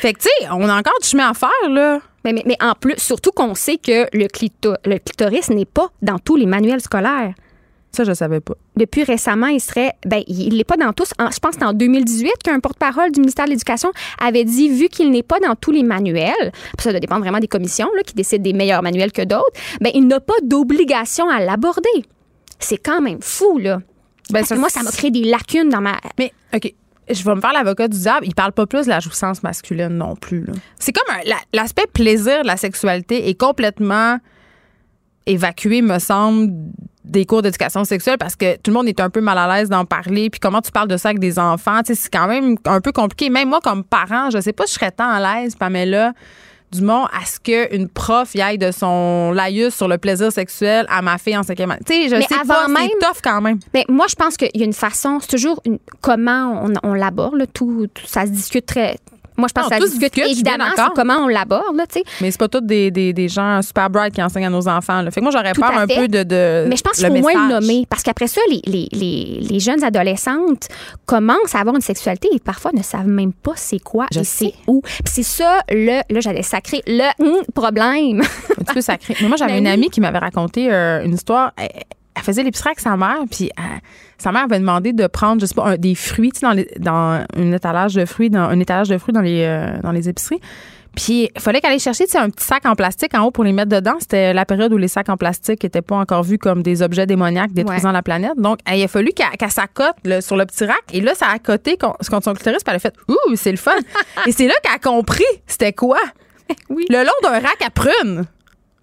Fait que, tu sais, on a encore du chemin à faire, là. Mais, mais, mais en plus, surtout qu'on sait que le, clito- le clitoris n'est pas dans tous les manuels scolaires. Ça, je savais pas. Depuis récemment, il serait, ben, il n'est pas dans tous. En- je pense que c'est en 2018 qu'un porte-parole du ministère de l'Éducation avait dit, vu qu'il n'est pas dans tous les manuels, ça doit dépendre vraiment des commissions là, qui décident des meilleurs manuels que d'autres, ben, il n'a pas d'obligation à l'aborder. C'est quand même fou, là. Ben, Parce que moi, ça m'a créé des lacunes dans ma. Mais, OK. Je vais me faire l'avocat du diable. Il parle pas plus de la jouissance masculine non plus. là. C'est comme la- l'aspect plaisir de la sexualité est complètement évacué, me semble, des cours d'éducation sexuelle parce que tout le monde est un peu mal à l'aise d'en parler. Puis comment tu parles de ça avec des enfants, c'est quand même un peu compliqué. Même moi, comme parent, je sais pas si je serais tant à l'aise, Pamela, Dumont, à ce qu'une prof y aille de son laïus sur le plaisir sexuel à ma fille en cinquième année. Tu sais, je Mais sais avant pas, même- c'est tough quand même. Mais moi, je pense qu'il y a une façon, c'est toujours une- comment on, on l'aborde, tout, tout- ça se discute très. Moi, je pense Non, que ça discute discute, évidemment sur comment on l'aborde, là, tu sais. Mais c'est pas tous des, des, des gens super bright qui enseignent à nos enfants. Là. Fait que moi, j'aurais peur un peu de, de. Mais je pense qu'il faut au moins le nommer. Parce qu'après ça, les, les, les, les jeunes adolescentes commencent à avoir une sexualité et parfois ne savent même pas c'est quoi Je et c'est où. Puis c'est ça, le, là, j'allais sacrer le hum, problème. Un petit peu sacré. Mais moi, j'avais [LAUGHS] Ben une amie qui m'avait raconté euh, une histoire. Elle, elle faisait l'épicerie avec sa mère, puis euh, sa mère avait demandé de prendre, je sais pas, un- des fruits, tu sais, dans, les- dans un étalage de fruits, dans un étalage de fruits dans les, euh, dans les épiceries. Puis il fallait qu'elle aille chercher tu sais, un petit sac en plastique en haut pour les mettre dedans. C'était la période où les sacs en plastique n'étaient pas encore vus comme des objets démoniaques détruisant la planète. Donc, il a fallu qu'elle qu'elle s'accote sur le petit rack. Et là, ça a accoté con- contre son clitoris. Puis elle a fait Ouh, c'est le fun. [LAUGHS] et c'est là qu'elle a compris c'était quoi. Oui. Le long d'un rack à prunes.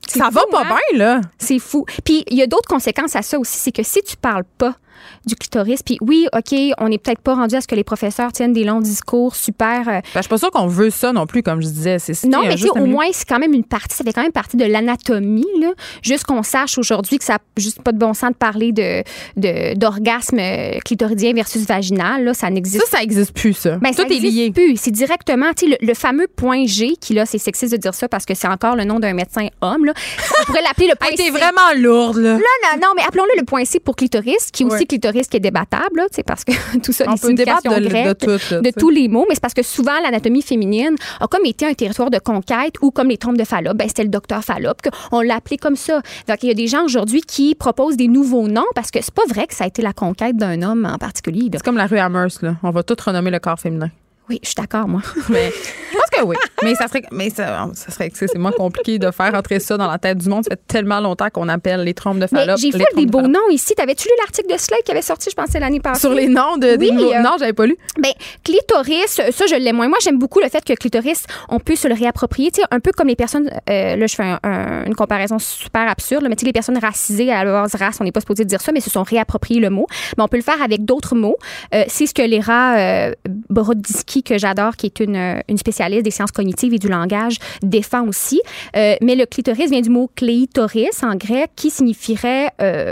Ça va pas hein? bien, là. C'est fou. Puis il y a d'autres conséquences à ça aussi, c'est que si tu parles pas du clitoris. Puis oui, OK, on n'est peut-être pas rendu à ce que les professeurs tiennent des longs discours super. euh, Ben, je suis pas sûre qu'on veut ça non plus, comme je disais. C'est non, mais un au milieu. moins, c'est quand même une partie, ça fait quand même partie de l'anatomie, là. Juste qu'on sache aujourd'hui que ça n'a juste pas de bon sens de parler de, de- d'orgasme euh, clitoridien versus vaginal, là. Ça n'existe Ça, ça existe plus, ça. ben, Tout ça est lié. plus. C'est directement, tu sais, le, le fameux point G, qui là, c'est sexiste de dire ça parce que c'est encore le nom d'un médecin homme, là. On pourrait l'appeler le [LAUGHS] point Hey, t'es C. vraiment lourde, là. Non, non, non, mais appelons-le le point C pour clitoris, qui est aussi. Clitoris qui est débattable, là, parce que [LAUGHS] tout ça, On les peut débattre de, de tout. là, tous les mots, mais c'est parce que souvent l'anatomie féminine a comme été un territoire de conquête ou comme les trompes de Fallope, ben c'était le docteur Fallope, on l'a appelé comme ça. Donc il y a des gens aujourd'hui qui proposent des nouveaux noms parce que c'est pas vrai que ça a été la conquête d'un homme en particulier. C'est comme la rue Amherst, là. On va tout renommer le corps féminin. Oui, je suis d'accord, moi. [LAUGHS] Mais je pense que oui. Mais ça serait, mais ça, ça serait excessivement compliqué de faire entrer ça dans la tête du monde. Ça fait tellement longtemps qu'on appelle les trompes de Fallope. j'ai les fait des de beaux Fallope. noms ici. T'avais-tu lu l'article de Slate qui avait sorti, je pensais, l'année passée? Sur les noms de, des Oui, nouveaux- euh, Non, j'avais pas lu. Ben, clitoris, ça, je l'aime moins. Moi, j'aime beaucoup le fait que clitoris, on peut se le réapproprier. Tu sais, un peu comme les personnes, euh, là, je fais un- un- une comparaison super absurde, là, mais tu sais, les personnes racisées à la base race, on n'est pas supposé dire ça, mais se sont réappropriés le mot. Mais on peut le faire avec d'autres mots. Euh, c'est ce que Léra euh, Que j'adore, qui est une, euh, une spécialiste des sciences cognitives et du langage, défend aussi. Euh, mais le clitoris vient du mot cléitoris en grec, qui signifierait euh,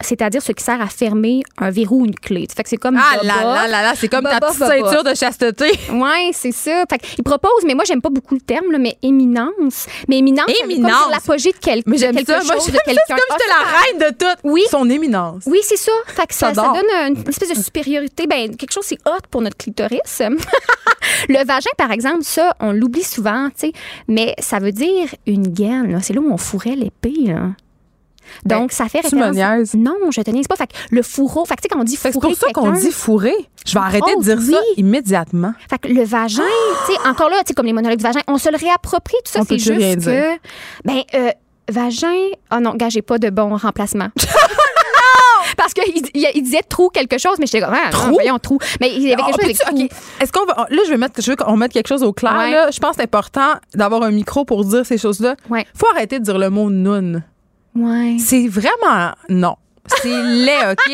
c'est-à-dire ce qui sert à fermer un verrou ou une clé. Fait que c'est comme Ah là là là là, c'est comme ta petite ceinture de chasteté. [LAUGHS] Ouais, c'est ça. Fait il propose, mais moi j'aime pas beaucoup le terme, là, mais éminence. Mais éminence, Éminence. l'apogée de, quel- Mais j'aime quelque ça. Moi, j'aime quelqu'un. C'est comme j'étais la reine de tout. Oui. Son éminence. Oui, c'est ça. Fait que ça, donne une espèce de supériorité. Ben, quelque chose, c'est hot pour notre clitoris. [LAUGHS] le vagin, par exemple, ça, on l'oublie souvent, tu sais. Mais ça veut dire une gaine. là. C'est là où on fourrait l'épée. Là. Donc, ça fait Ben, tu me référence. niaises. Non, je te niaise pas. Fait que le fourreau, fait que, tu sais, quand on dit que fourrer C'est pour ça qu'on dit fourré. Je vais arrêter de Oh, dire ça immédiatement. Fait que le vagin, tu sais, encore là, tu sais, comme les monologues du vagin, on se le réapproprie, tout ça, On c'est peut-tu rien juste dire? que. Ben, euh, vagin. Oh non, gars, j'ai pas de bon remplacement. [LAUGHS] [LAUGHS] Parce qu'il il, il disait trou quelque chose, mais j'étais comme, ah, non, Trou? voyons, trou. Mais il y avait Ah, quelque chose avec trou. OK. Est-ce qu'on va. Là, je vais mettre, je veux qu'on mette quelque chose au clair. Ouais. Là. Je pense que c'est important d'avoir un micro pour dire ces choses-là. Ouais. faut arrêter de dire le mot noun. Ouais. C'est vraiment. Non. C'est [LAUGHS] laid, OK?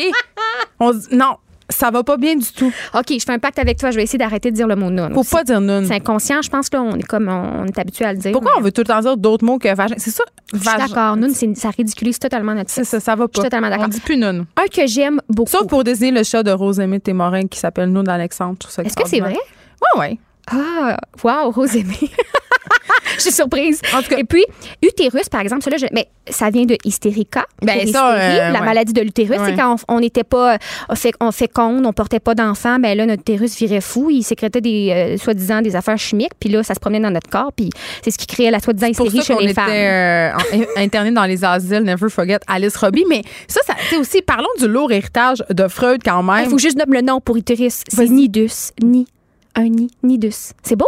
On dit- non, ça va pas bien du tout. OK, je fais un pacte avec toi, je vais essayer d'arrêter de dire le mot non. Faut aussi. pas dire noun. C'est inconscient, je pense que là, on est comme on est habitué à le dire. Pourquoi mais on veut tout le temps dire d'autres mots que vagin? C'est ça? Je suis vagin. d'accord. Noun, ça ridiculise totalement notre C'est ça, ça va Je pas. suis totalement d'accord. On dit plus noun. Un que j'aime beaucoup. Sauf pour désigner le chat de Rosemée Témorin qui s'appelle Noun Alexandre. Je trouve ça Est-ce que c'est vrai? Ouais, ouais. Ah, wow, Rose aimée. [LAUGHS] [LAUGHS] Je suis surprise. En tout cas- Et puis, utérus, par exemple, ça, là, je- mais ça vient de hystérica. Ben, ça, hystérie, euh, la ouais. maladie de l'utérus. Ouais. C'est quand on on n'était pas euh, fait, on féconde, on portait pas d'enfants, ben là, notre utérus virait fou. Il sécrétait des, euh, soi-disant, des affaires chimiques, puis là, ça se promenait dans notre corps, puis c'est ce qui créait la soi-disant hystérie chez les était femmes. euh, internés dans les asiles Never Forget Alice Robbie. Mais ça, ça c'est aussi, parlons du lourd héritage de Freud quand Il même. faut juste nommer le nom pour utérus. C'est nidus, ni, un ni, nidus. C'est beau.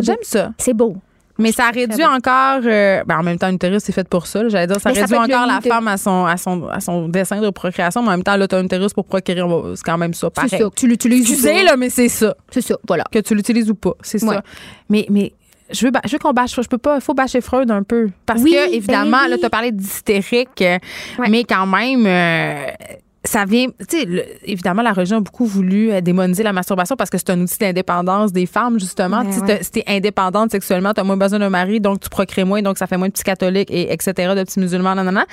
J'aime ça. C'est beau. Mais ça réduit encore. euh, ben, en même temps, l'utérus, c'est fait pour ça. J'allais dire, ça Mais réduit encore la femme à son, à, son, à son dessin de procréation. Mais en même temps, là, t'as un utérus pour procréer. C'est quand même ça. Pareil. C'est ça. Tu l'utilises. ou pas. là, mais c'est ça. C'est ça. Voilà. Que tu l'utilises ou pas. C'est Ouais. ça. Mais, mais je veux, je veux qu'on bâche. Je peux pas. Il faut bâcher Freud un peu. Parce Oui, que, évidemment, ben là, tu as parlé d'hystérique. Ouais. Mais quand même. euh, ça vient, tu sais, évidemment, la religion a beaucoup voulu euh, démoniser la masturbation parce que c'est un outil d'indépendance des femmes, justement. Ben ouais. Si t'es indépendante sexuellement, t'as moins besoin d'un mari, donc tu procrées moins, donc ça fait moins de petits catholiques, et etc., de petits musulmans, non, non, non.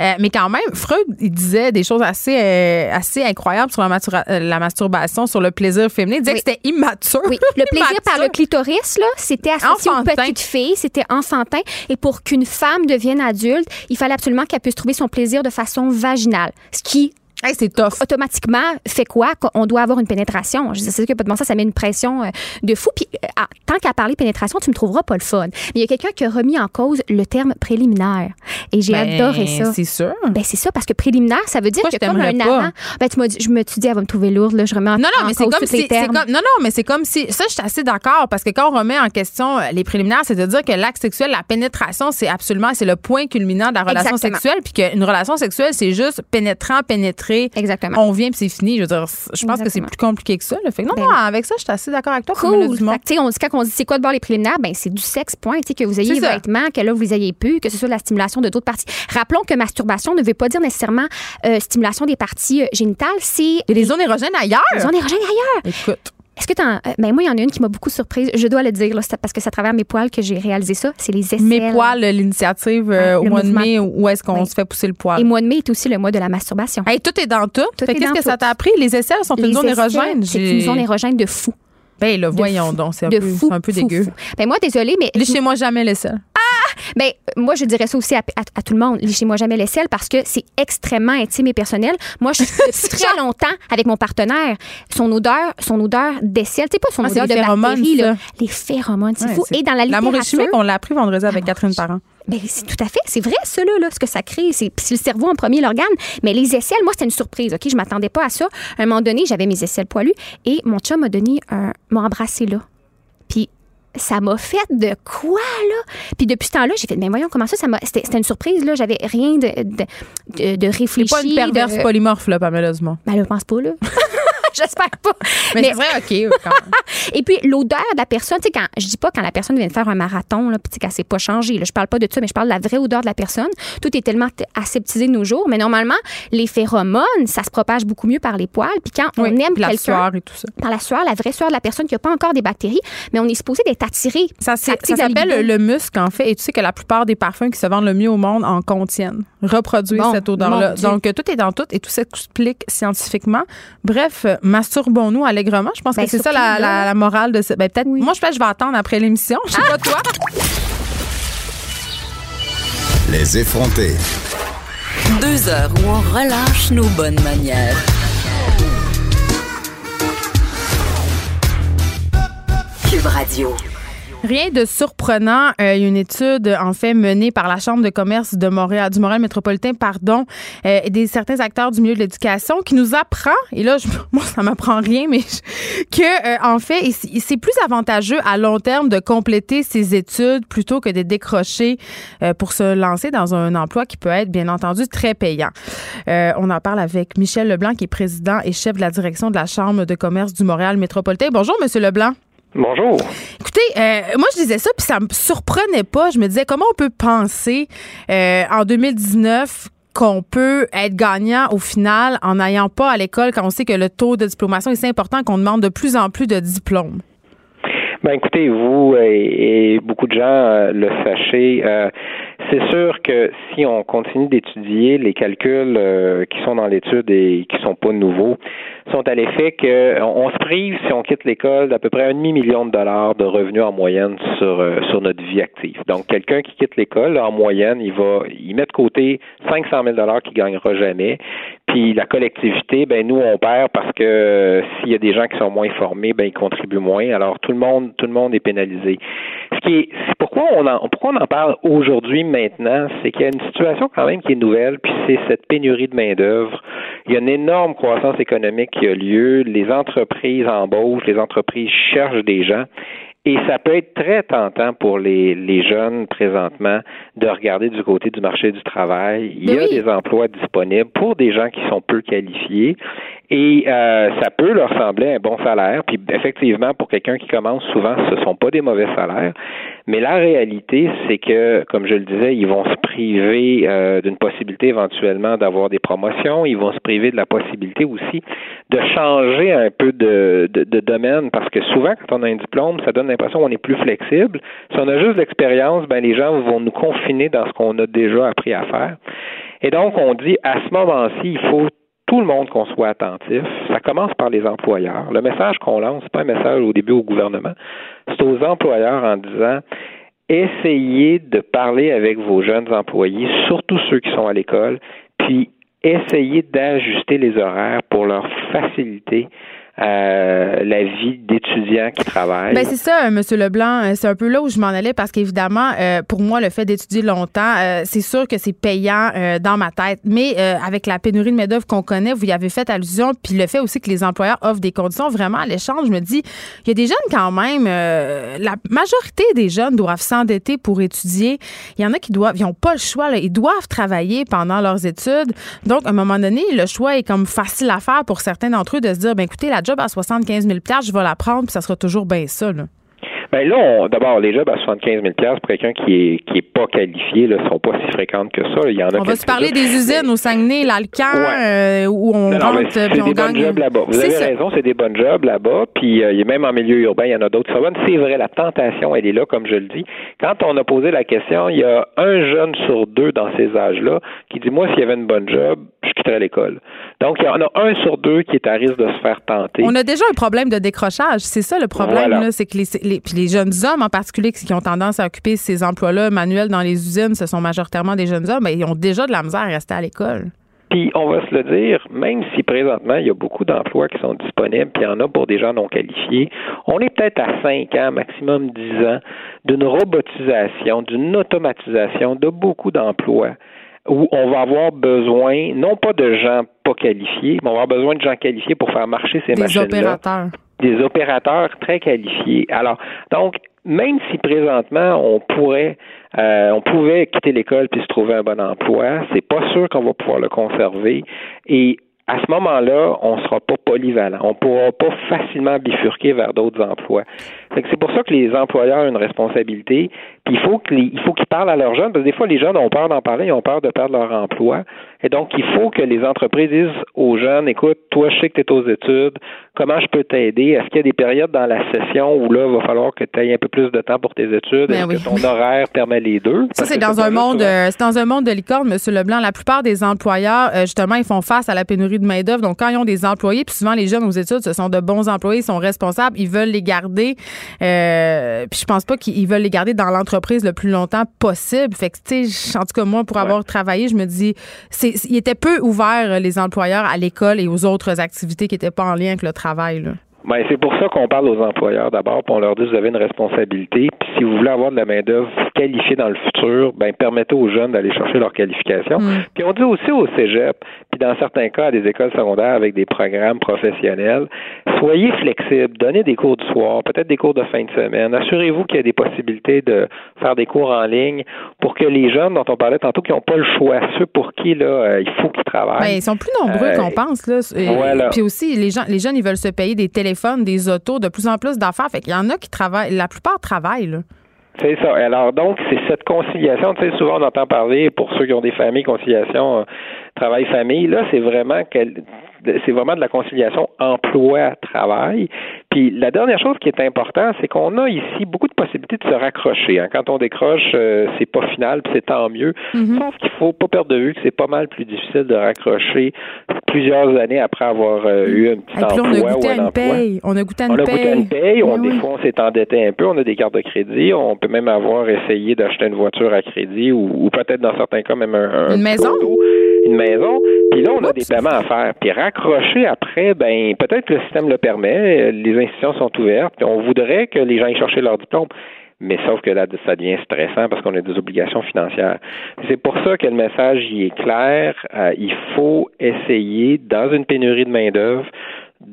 Euh, mais quand même, Freud, il disait des choses assez, euh, assez incroyables sur la, euh, la masturbation, sur le plaisir féminin. Il disait Oui. que c'était immature. Oui, le [LAUGHS] plaisir par le clitoris, là, c'était associé Enfantin. aux petites filles, c'était enfantin. Et pour qu'une femme devienne adulte, il fallait absolument qu'elle puisse trouver son plaisir de façon vaginale. Ce qui, Hey, c'est tough. automatiquement, fait quoi? Qu'on doit avoir une pénétration? Je sais c'est que pas de bon sens, ça met une pression euh, de fou. Puis, euh, ah, tant qu'à parler pénétration, tu me trouveras pas le fun. Mais il y a quelqu'un qui a remis en cause le terme préliminaire. Et j'ai Ben, adoré ça. C'est sûr. Ben c'est ça parce que préliminaire ça veut dire Pourquoi que comme un pas? avant ben tu m'as dit je me suis dit elle va me trouver lourde là je remets en, Non, non, en mais c'est cause comme tous les si. termes. Comme, non, non, mais c'est comme si. Ça, je suis assez d'accord parce que quand on remet en question euh, les préliminaires, c'est de dire que l'acte sexuel, la pénétration, c'est absolument. C'est le point culminant de la relation Exactement. sexuelle. Puis qu'une relation sexuelle, c'est juste pénétrant, pénétré. Exactement. On vient puis c'est fini. Je veux dire, je pense que c'est plus compliqué que ça. là. Fait non, Ben non, avec ça, je suis assez d'accord avec toi. Cool. Fait on quand on dit c'est quoi de bord les préliminaires, ben c'est du sexe point, tu sais, que vous ayez ça. vêtements, que là vous ayez pu, que ce soit de la stimulation de d'autres parties. Rappelons que masturbation ne veut pas dire nécessairement euh, stimulation des parties euh, génitales, c'est Il y a des zones érogènes ailleurs. les zones érogènes ailleurs. Écoute. Est-ce que t'en. euh, ben moi, il y en a une qui m'a beaucoup surprise. Je dois le dire, là, parce que c'est à travers mes poils que j'ai réalisé ça. C'est les aisselles. Mes poils, l'initiative euh, Ouais, au le mois de mai, où est-ce qu'on Oui. se fait pousser le poil? Et mois de mai est aussi le mois de la masturbation. Hey, tout est dans tout. Tout Qu'est-ce que ça t'a appris? Les aisselles sont une Les zone érogène. C'est une zone érogène de fou. Ben là, De voyons donc, c'est un, un peu fou, dégueu. fou. Ben moi, désolée, mais. Léchez-moi jamais l'aisselle. Ben, moi, je dirais ça aussi à, à- à tout le monde. Chez moi jamais l'aisselle parce que c'est extrêmement intime et personnel. Moi, je suis [LAUGHS] depuis très longtemps avec mon partenaire. Son odeur, son odeur d'aisselle, tu sais pas son Ah, c'est odeur les de phéromones, bactéries, là. Les phéromones, c'est Ouais, fou. c'est- Et dans la L'amour est littérature, chimique, on l'a appris vendredi avec Ah, Catherine Parent. ben, c'est tout à fait, c'est vrai ça là, là, ce que ça crée, c'est c'est le cerveau en premier l'organe, mais les aisselles, moi c'était une surprise, OK, je m'attendais pas à ça. À un moment donné, j'avais mes aisselles poilues et mon chum m'a donné un m'a embrassé là. Ça m'a fait de quoi là? Puis depuis ce temps-là, j'ai fait mais voyons comment ça ça m'a c'était une surprise là, j'avais rien de de, de, de C'est réfléchi. pas une perverse de... polymorphe, là, Dumont. Ben, je pense pas là. [LAUGHS] J'espère pas. Mais, Mais- c'est vrai, OK. quand même. [LAUGHS] Et puis l'odeur de la personne, tu sais, quand je dis pas quand la personne vient de faire un marathon, là, puis tu sais, qu'elle s'est pas changée. Là, je parle pas de ça, mais je parle de la vraie odeur de la personne. Tout est tellement aseptisé de nos jours, mais normalement, les phéromones, ça se propage beaucoup mieux par les poils. Puis quand on aime quelqu'un, sueur et tout ça. par la sueur, la vraie sueur de la personne qui n'a pas encore des bactéries, mais on est supposé d'être attiré. Ça, ça s'appelle le musc, en fait, et tu sais que la plupart des parfums qui se vendent le mieux au monde en contiennent. Reproduisent Bon, cette odeur-là. Donc, tout est dans tout et tout s'explique scientifiquement. Bref, masturbons-nous allègrement. Je pense Ben, que c'est ça la, la- là. la morale de ce. Ben, peut-être. Oui. Moi, je pense que je vais attendre après l'émission. Je sais pas toi. Les effrontés. Deux heures où on relâche nos bonnes manières. Cube Radio. Rien de surprenant. Euh, une étude, en fait, menée par la Chambre de commerce de Montréal, du Montréal métropolitain, pardon, euh, et des certains acteurs du milieu de l'éducation, qui nous apprend, et là, je, [LAUGHS] moi, ça m'apprend rien, mais je- que, euh, en fait, c'est plus avantageux à long terme de compléter ses études plutôt que de décrocher euh, pour se lancer dans un emploi qui peut être, bien entendu, très payant. Euh, on en parle avec Michel Leblanc, qui est président et chef de la direction de la Chambre de commerce du Montréal métropolitain. Bonjour, Monsieur Leblanc. Bonjour. Écoutez, euh, moi, je disais ça, puis ça me surprenait pas. Je me disais, comment on peut penser euh, en 2019 qu'on peut être gagnant au final en n'ayant pas à l'école quand on sait que le taux de diplomation est si important qu'on demande de plus en plus de diplômes? Ben écoutez, vous et, et beaucoup de gens euh, le sachez, euh, c'est sûr que si on continue d'étudier les calculs euh, qui sont dans l'étude et qui sont pas nouveaux, sont à l'effet que on se prive si on quitte l'école d'à peu près un demi million de dollars de revenus en moyenne sur euh, sur notre vie active. Donc quelqu'un qui quitte l'école en moyenne, il va il met de côté 500 000 dollars qu'il gagnera jamais. Puis la collectivité, ben nous on perd parce que euh, s'il y a des gens qui sont moins formés, ben ils contribuent moins. Alors tout le monde tout le monde est pénalisé. Ce qui est c'est pourquoi on en pourquoi on en parle aujourd'hui maintenant, c'est qu'il y a une situation quand même qui est nouvelle, puis c'est cette pénurie de main d'œuvre. Il y a une énorme croissance économique qui a lieu. Les entreprises embauchent, les entreprises cherchent des gens. Et ça peut être très tentant pour les, les jeunes présentement de regarder du côté du marché du travail. Il y Ben a oui. des emplois disponibles pour des gens qui sont peu qualifiés et euh, ça peut leur sembler un bon salaire. Puis effectivement, pour quelqu'un qui commence, souvent, ce ne sont pas des mauvais salaires. Mais la réalité, c'est que, comme je le disais, ils vont se priver euh, d'une possibilité éventuellement d'avoir des promotions. Ils vont se priver de la possibilité aussi de changer un peu de, de, de domaine parce que souvent, quand on a un diplôme, ça donne l'impression qu'on est plus flexible. Si on a juste l'expérience, ben les gens vont nous confiner dans ce qu'on a déjà appris à faire. Et donc, on dit à ce moment-ci, il faut tout le monde qu'on soit attentif. Ça commence par les employeurs. Le message qu'on lance, c'est pas un message au début au gouvernement, c'est aux employeurs en disant essayez de parler avec vos jeunes employés, surtout ceux qui sont à l'école, puis essayez d'ajuster les horaires pour leur faciliter euh, la vie d'étudiants qui travaillent. Ben c'est ça, M. Leblanc. Euh, c'est un peu là où je m'en allais parce qu'évidemment, euh, pour moi, le fait d'étudier longtemps, c'est sûr que c'est payant dans ma tête. Mais avec la pénurie de main-d'œuvre qu'on connaît, vous y avez fait allusion, puis le fait aussi que les employeurs offrent des conditions vraiment alléchantes, je me dis, il y a des jeunes quand même. la majorité des jeunes doivent s'endetter pour étudier. Il y en a qui doivent, ils n'ont pas le choix. Là, ils doivent travailler pendant leurs études. Donc, à un moment donné, le choix est comme facile à faire pour certains d'entre eux de se dire, ben écoutez, la à 75 000 je vais la prendre, puis ça sera toujours bien ça. Là. Ben là, d'abord, les jobs à 75 000 pour quelqu'un qui est qui est pas qualifié, là, sont pas si fréquentes que ça. Il y en a on va se parler des usines au Saguenay, l'Alcan, euh, où on non, rentre c'est des bonnes jobs là-bas. Vous avez raison, c'est des bonnes jobs là-bas. Puis euh, même en milieu urbain, il y en a d'autres. C'est vrai, la tentation, elle est là, comme je le dis. Quand on a posé la question, il y a un jeune sur deux dans ces âges-là qui dit moi, s'il y avait une bonne job, je quitterais l'école. Donc il y en a un sur deux qui est à risque de se faire tenter. On a déjà un problème de décrochage. C'est ça le problème, là, c'est que les, les les jeunes hommes en particulier qui ont tendance à occuper ces emplois-là manuels dans les usines, ce sont majoritairement des jeunes hommes, mais ils ont déjà de la misère à rester à l'école. Puis on va se le dire, même si présentement il y a beaucoup d'emplois qui sont disponibles, puis il y en a pour des gens non qualifiés, on est peut-être à 5 ans, maximum 10 ans, d'une robotisation, d'une automatisation de beaucoup d'emplois où on va avoir besoin, non pas de gens pas qualifiés, mais on va avoir besoin de gens qualifiés pour faire marcher ces machines-là. Des opérateurs des opérateurs très qualifiés. Alors, donc, même si présentement on pourrait, euh, on pouvait quitter l'école puis se trouver un bon emploi, c'est pas sûr qu'on va pouvoir le conserver. Et à ce moment-là, on ne sera pas polyvalent. On pourra pas facilement bifurquer vers d'autres emplois. C'est pour ça que les employeurs ont une responsabilité. Puis il faut qu'il faut qu'ils parlent à leurs jeunes, parce que des fois, les jeunes ont peur d'en parler, ils ont peur de perdre leur emploi. Et donc, il faut que les entreprises disent aux jeunes, écoute, toi, je sais que tu es aux études, comment je peux t'aider? Est-ce qu'il y a des périodes dans la session où là, il va falloir que tu aies un peu plus de temps pour tes études? Ben Est-ce que ton horaire permet les deux? Ça, c'est dans un monde, euh, c'est dans un monde de licorne, M. Leblanc. La plupart des employeurs, euh, justement, ils font face à la pénurie de main-d'œuvre. Donc, quand ils ont des employés, puis souvent, les jeunes aux études, ce sont de bons employés, ils sont responsables, ils veulent les garder. Euh, puis je pense pas qu'ils veulent les garder dans l'entreprise le plus longtemps possible. Fait que, tu sais, en tout cas, moi, pour avoir travaillé, je me dis, c'est, il était peu ouvert, les employeurs, à l'école et aux autres activités qui n'étaient pas en lien avec le travail. Là. Ben, c'est pour ça qu'on parle aux employeurs d'abord, puis on leur dit vous avez une responsabilité. Puis si vous voulez avoir de la main-d'œuvre qualifiée dans le futur, ben permettez aux jeunes d'aller chercher leur qualification. Mm. Puis on dit aussi au Cégep, puis dans certains cas à des écoles secondaires avec des programmes professionnels, soyez flexibles, donnez des cours du soir, peut-être des cours de fin de semaine. Assurez-vous qu'il y a des possibilités de faire des cours en ligne pour que les jeunes dont on parlait tantôt qui n'ont pas le choix, ceux pour qui là euh, il faut qu'ils travaillent. Ben, ils sont plus nombreux qu'on euh, pense là. Voilà. Puis aussi les gens les jeunes ils veulent se payer des téléphones des autos, de plus en plus d'affaires. Fait qu'il y en a qui travaillent, la plupart travaillent, C'est ça. Alors donc, c'est cette conciliation, tu sais, souvent on entend parler, pour ceux qui ont des familles, conciliation, euh, travail-famille, là, c'est vraiment c'est vraiment de la conciliation emploi-travail. Puis la dernière chose qui est importante, c'est qu'on a ici beaucoup de possibilités de se raccrocher. Hein. Quand on décroche, euh, c'est pas final, puis c'est tant mieux. Mm-hmm. Sauf qu'il faut pas perdre de vue que c'est pas mal plus difficile de raccrocher plusieurs années après avoir euh, eu un petit emploi on a goûté ou un une paye. On a goûté à une on a paye. Goûté à une paye. On, Des fois, on s'est endetté un peu. On a des cartes de crédit. On peut même avoir essayé d'acheter une voiture à crédit ou, peut-être dans certains cas même un, une maison? une maison. Puis là, on a des paiements à faire. Puis raccrocher après, ben peut-être que le système le permet. Les institutions sont ouvertes. Puis on voudrait que les gens aillent chercher leur diplôme mais sauf que là, ça devient stressant parce qu'on a des obligations financières. C'est pour ça que le message y est clair. Euh, il faut essayer, dans une pénurie de main-d'œuvre,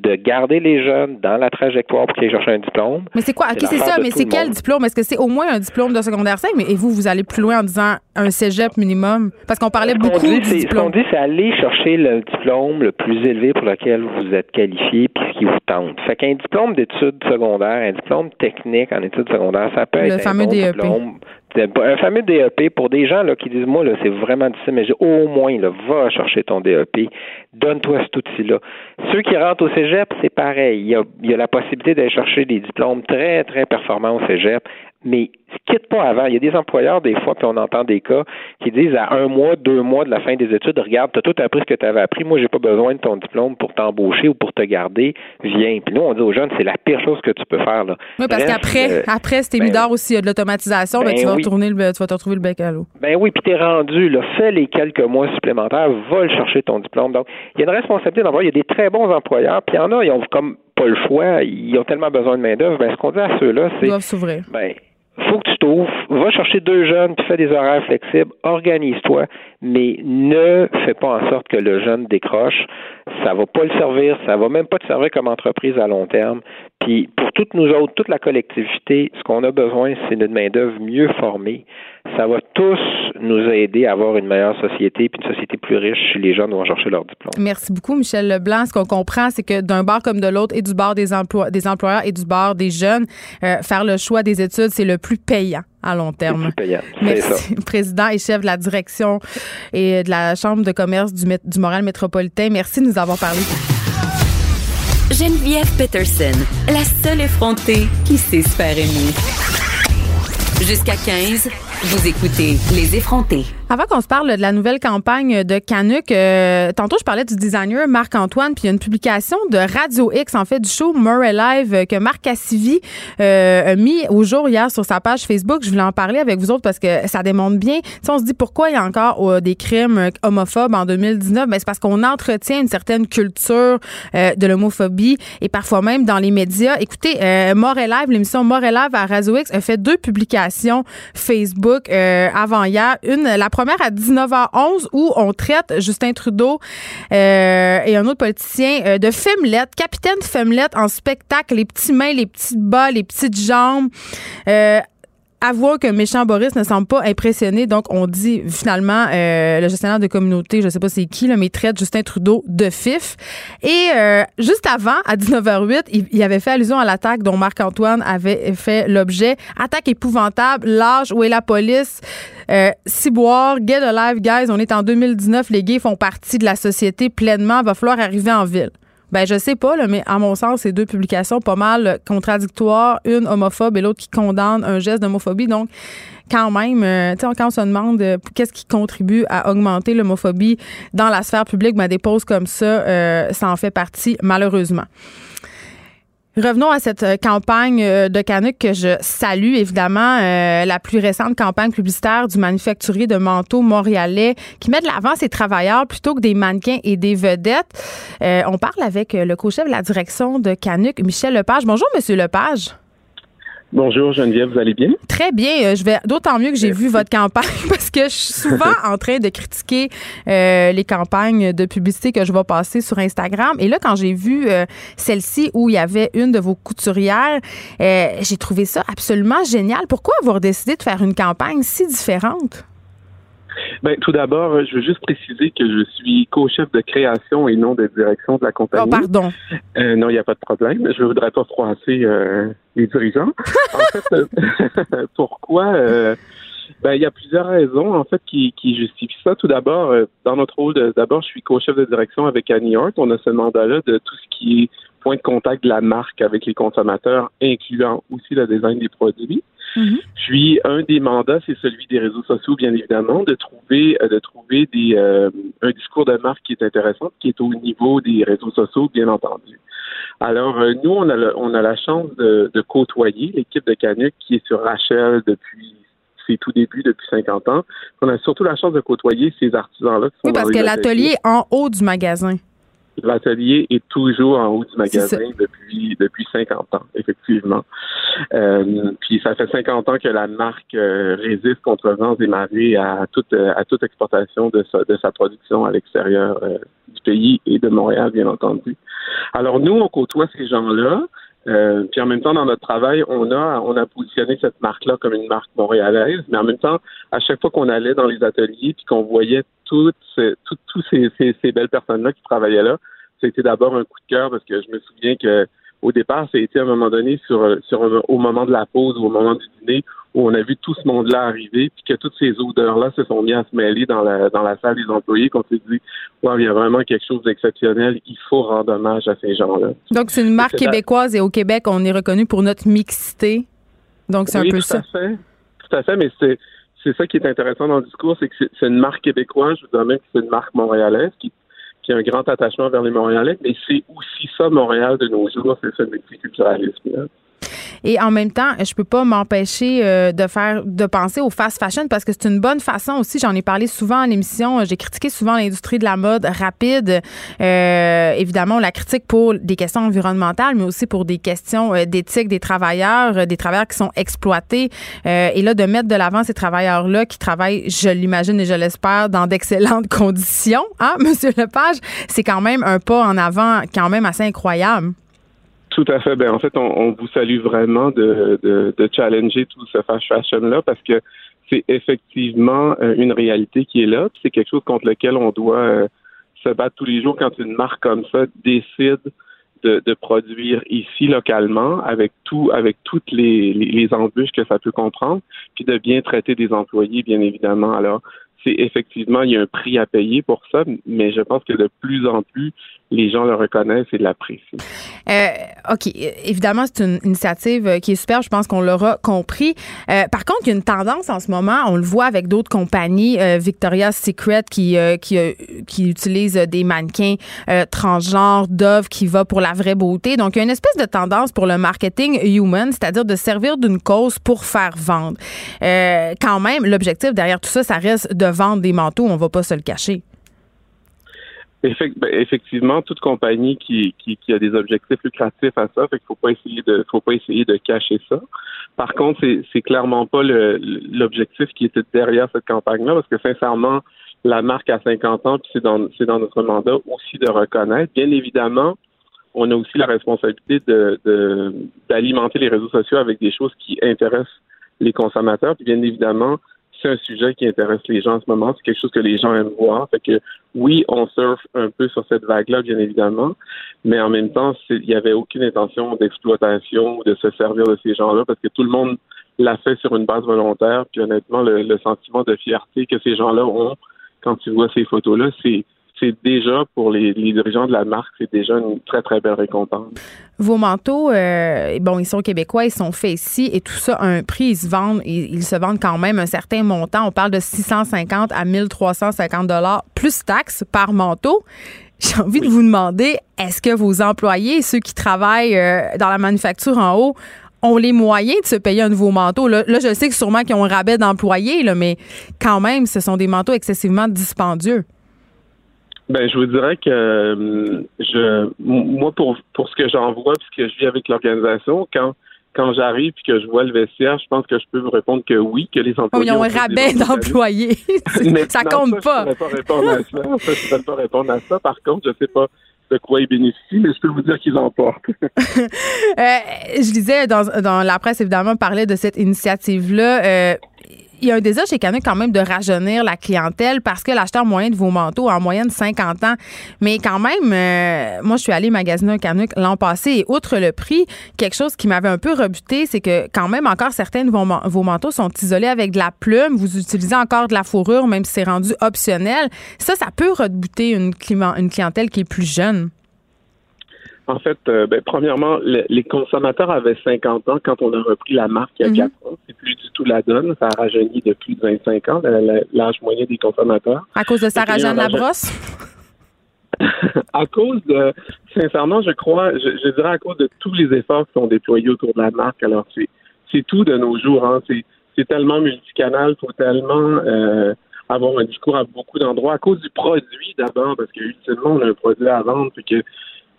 de garder les jeunes dans la trajectoire pour qu'ils cherchent un diplôme. Mais c'est quoi? OK, c'est ça, mais c'est quel diplôme? Est-ce que c'est au moins un diplôme de secondaire 5? Mais, et vous, vous allez plus loin en disant un cégep minimum? Parce qu'on parlait beaucoup dit, du diplôme. Ce qu'on dit, c'est aller chercher le diplôme le plus élevé pour lequel vous êtes qualifié puis ce qui vous tente. Fait qu'un diplôme d'études secondaires, un diplôme technique en études secondaires, ça peut être fameux un bon DEP. diplôme un fameux DEP pour des gens là, qui disent moi là c'est vraiment difficile mais au moins là va chercher ton DEP donne-toi cet outil-là. Ceux qui rentrent au cégep c'est pareil. Il y a, il y a la possibilité d'aller chercher des diplômes très très performants au cégep mais quitte pas avant. Il y a des employeurs, des fois, puis on entend des cas qui disent à un mois, deux mois de la fin des études, regarde, tu as tout appris ce que tu avais appris, moi, j'ai pas besoin de ton diplôme pour t'embaucher ou pour te garder, viens. Puis nous, on dit aux jeunes, c'est la pire chose que tu peux faire. Là. Oui, parce qu'après, euh, après, c'était ben, aussi, il y a de l'automatisation, ben, ben, tu, vas retourner le, tu vas te retrouver le bec à l'eau. Ben oui, puis t'es rendu, là, fais les quelques mois supplémentaires, va le chercher ton diplôme. Donc, il y a une responsabilité d'employeur. Il y a des très bons employeurs, puis il y en a, ils ont comme pas le choix, ils ont tellement besoin de main-d'œuvre. Ben, ce qu'on dit à ceux-là, c'est. Ils doivent s'ouvrir. Ben, faut que tu t'ouvres, va chercher deux jeunes, puis fais des horaires flexibles, organise-toi, mais ne fais pas en sorte que le jeune décroche. Ça va pas le servir, ça va même pas te servir comme entreprise à long terme. Puis pour toutes nous autres, toute la collectivité, ce qu'on a besoin, c'est d'une main-d'œuvre mieux formée. Ça va tous nous aider à avoir une meilleure société, puis une société plus riche si les jeunes vont chercher leur diplôme. Merci beaucoup, Michel Leblanc. Ce qu'on comprend, c'est que d'un bar comme de l'autre, et du bar des, emplois, des employeurs et du bar des jeunes, euh, faire le choix des études, c'est le plus payant à long terme. Merci, [LAUGHS] président et chef de la direction et de la Chambre de commerce du, du Montréal métropolitain. Merci de nous avoir parlé. Geneviève Peterson, la seule effrontée qui sait se faire aimer. Jusqu'à 15, vous écoutez Les effrontés. Avant qu'on se parle de la nouvelle campagne de Canuck, euh, tantôt je parlais du designer Marc-Antoine, puis il y a une publication de Radio X, en fait, du show Murray Live euh, que Marc Cassivi euh, a mis au jour hier sur sa page Facebook. Je voulais en parler avec vous autres parce que ça démontre bien. Si on se dit pourquoi il y a encore des crimes homophobes en 2019, ben c'est parce qu'on entretient une certaine culture de l'homophobie et parfois même dans les médias. Écoutez, Murray Live, l'émission Murray Live à Radio X a fait deux publications Facebook avant hier. Une, la première à 19h11 où on traite Justin Trudeau euh, et un autre politicien euh, de femmelette, capitaine femmelette en spectacle, les petits mains, les petites bas, les petites jambes. Euh, avouer que méchant Boris ne semble pas impressionné. Donc, on dit finalement, euh, le gestionnaire de communauté, je sais pas c'est qui, là, mais traite Justin Trudeau de fif. Et euh, juste avant, à 19h08, il, il, avait fait allusion à l'attaque dont Marc-Antoine avait fait l'objet. Attaque épouvantable, l'âge, où est la police? Euh, Ciboire, get alive, guys, on est en 2019, les gays font partie de la société pleinement, va falloir arriver en ville. Ben, je sais pas, là, mais à mon sens, c'est deux publications pas mal contradictoires, une homophobe et l'autre qui condamne un geste d'homophobie. Donc, quand même, euh, quand on se demande euh, qu'est-ce qui contribue à augmenter l'homophobie dans la sphère publique, ben, des pauses comme ça, euh, ça en fait partie, malheureusement. Revenons à cette euh, campagne euh, de Canuck que je salue, évidemment, euh, la plus récente campagne publicitaire du manufacturier de manteaux montréalais qui met de l'avant ses travailleurs plutôt que des mannequins et des vedettes. on parle avec le co-chef de la direction de Canuck, Michel Lepage. Bonjour, Monsieur Lepage. Bonjour Geneviève, vous allez bien? Très bien. Euh, je vais d'autant mieux que j'ai vu votre campagne [LAUGHS] parce que je suis souvent [LAUGHS] en train de critiquer euh, les campagnes de publicité que je vais passer sur Instagram. Et là, quand j'ai vu euh, celle-ci où il y avait une de vos couturières, j'ai trouvé ça absolument génial. Pourquoi avoir décidé de faire une campagne si différente? Ben, tout d'abord, euh, je veux juste préciser que je suis co-chef de création et non de direction de la compagnie. Oh, pardon. Euh, non, il n'y a pas de problème. Je ne voudrais pas froisser euh, les dirigeants. en [LAUGHS] fait, [LAUGHS] pourquoi? ben, il y a plusieurs raisons, en fait, qui, qui justifient ça. Tout d'abord, dans notre rôle, d'abord, je suis co-chef de direction avec Annie York. On a ce mandat-là de tout ce qui est point de contact de la marque avec les consommateurs, incluant aussi le design des produits. Mhm. Puis un des mandats, c'est celui des réseaux sociaux, bien évidemment, de trouver euh, de trouver des euh, un discours de marque qui est intéressant, qui est au niveau des réseaux sociaux, bien entendu. Alors euh, nous, on a on a la chance de, de côtoyer l'équipe de Canuck qui est sur Rachel depuis ses tout débuts depuis 50 ans. On a surtout la chance de côtoyer ces artisans-là. Oui, parce que l'atelier est en haut du magasin. L'atelier est toujours en haut du magasin depuis depuis 50 ans, effectivement. Euh, puis ça fait 50 ans que la marque euh, résiste contre vents et marées à toute à toute exportation de sa, de sa production à l'extérieur euh, du pays et de Montréal, bien entendu. Alors nous, on côtoie ces gens-là. Euh, puis en même temps, dans notre travail, on a on a positionné cette marque-là comme une marque montréalaise, mais en même temps, à chaque fois qu'on allait dans les ateliers puis qu'on voyait toutes toutes, ces, ces, ces belles personnes-là qui travaillaient là, c'était d'abord un coup de cœur parce que je me souviens que au départ, ça a été à un moment donné sur, sur au moment de la pause ou au moment du dîner où on a vu tout ce monde-là arriver, puis que toutes ces odeurs-là se sont mis à se mêler dans la dans la salle des employés, qu'on s'est dit, wow, il y a vraiment quelque chose d'exceptionnel, il faut rendre hommage à ces gens-là. Donc c'est une marque québécoise et au Québec, on est reconnu pour notre mixité. Donc c'est un peu tout ça. À fait. Tout à fait, mais c'est c'est ça qui est intéressant dans le discours, c'est que c'est une marque québécoise, je vous dirais même que c'est une marque montréalaise qui qui a un grand attachement vers les Montréalais, mais c'est aussi ça Montréal de nos jours, c'est le multiculturalisme. Et en même temps, je peux pas m'empêcher euh, de faire, de penser au fast fashion parce que c'est une bonne façon aussi. J'en ai parlé souvent à l'émission. J'ai critiqué souvent l'industrie de la mode rapide. Euh, évidemment, la critique pour des questions environnementales, mais aussi pour des questions euh, d'éthique des travailleurs, des travailleurs qui sont exploités. et là, de mettre de l'avant ces travailleurs-là qui travaillent, je l'imagine et je l'espère, dans d'excellentes [LAUGHS] conditions, hein, Monsieur Lepage, c'est quand même un pas en avant, quand même assez incroyable. Tout à fait. Ben, en fait, on, vous salue vraiment de, de, challenger tout ce fashion-là parce que c'est effectivement euh, une réalité qui est là. C'est quelque chose contre lequel on doit euh, se battre tous les jours quand une marque comme ça décide de, de produire ici localement avec tout, avec toutes les, les, les, embûches que ça peut comprendre, puis de bien traiter des employés, bien évidemment. Alors, c'est effectivement, il y a un prix à payer pour ça, mais je pense que de plus en plus, les gens le reconnaissent et l'apprécient. Euh, OK. Évidemment, c'est une initiative euh, qui est super. Je pense qu'on l'aura compris. Euh, par contre, il y a une tendance en ce moment. On le voit avec d'autres compagnies. Victoria's Secret qui, qui, utilise des mannequins transgenres, Dove qui va pour la vraie beauté. Donc, il y a une espèce de tendance pour le marketing human, c'est-à-dire de servir d'une cause pour faire vendre. quand même, l'objectif derrière tout ça, ça reste de vendre des manteaux. On va pas se le cacher. Ben, effectivement, toute compagnie qui, qui, a des objectifs lucratifs à ça, fait qu'il faut pas essayer de faut pas essayer de cacher ça. Par contre, c'est, c'est clairement pas l'objectif qui était derrière cette campagne-là, parce que sincèrement, la marque a 50 ans, puis c'est dans c'est dans notre mandat aussi de reconnaître. Bien évidemment, on a aussi la responsabilité de, d'alimenter les réseaux sociaux avec des choses qui intéressent les consommateurs. Puis bien évidemment, c'est un sujet qui intéresse les gens en ce moment. C'est quelque chose que les gens aiment voir. Fait que oui, on surfe un peu sur cette vague-là, bien évidemment, mais en même temps, il n'y avait aucune intention d'exploitation ou de se servir de ces gens-là parce que tout le monde l'a fait sur une base volontaire. Puis honnêtement, le sentiment de fierté que ces gens-là ont quand tu vois ces photos-là, c'est c'est déjà pour les, dirigeants de la marque, c'est déjà une très très belle récompense. Vos manteaux, euh, bon, ils sont québécois, ils sont faits ici et tout ça a un prix, ils se vendent, ils, se vendent quand même un certain montant. On parle de 650 à 1350 dollars plus taxes par manteau. J'ai envie de vous demander, est-ce que vos employés, ceux qui travaillent euh, dans la manufacture en haut, ont les moyens de se payer un nouveau manteau? Là, je sais que sûrement qu'ils ont un rabais d'employés, mais quand même, ce sont des manteaux excessivement dispendieux. Ben, je vous dirais que euh, je, moi, pour, pour ce que j'en vois, ce que je vis avec l'organisation, quand quand j'arrive et que je vois le vestiaire, je pense que je peux vous répondre que oui, que les employés. Oh, ils ont un rabais d'employés. [LAUGHS] ça compte pas. Je ne pas répondre à ça. je ne peux pas répondre à ça. Par contre, je ne sais pas de quoi ils bénéficient, mais je peux vous dire qu'ils en portent. [LAUGHS] euh, je disais dans, dans la presse, évidemment, parlait de cette initiative-là. Euh, il y a un désir chez Canuck quand même de rajeunir la clientèle parce que l'acheteur moyen de vos manteaux a en moyenne 50 ans. Mais quand même, euh, moi, je suis allée magasiner un Canuck l'an passé et outre le prix, quelque chose qui m'avait un peu rebuté, c'est que quand même encore certains de vos, manteaux sont isolés avec de la plume. Vous utilisez encore de la fourrure, même si c'est rendu optionnel. Ça, ça peut rebuter une clientèle qui est plus jeune. En fait, euh, ben, premièrement, les consommateurs avaient 50 ans quand on a repris la marque il y a mhm. 4 ans. C'est plus du tout la donne. Ça a rajeuni de plus de 25 ans, l'âge moyen des consommateurs. À cause de Sarah Jeanne Labrosse? [LAUGHS] à cause de, sincèrement, je crois, je, dirais à cause de tous les efforts qui sont déployés autour de la marque. Alors, c'est tout de nos jours. Hein. C'est tellement multicanal, faut tellement euh, avoir un discours à beaucoup d'endroits. À cause du produit d'abord, parce qu'ultimement, on a un produit à vendre, puis que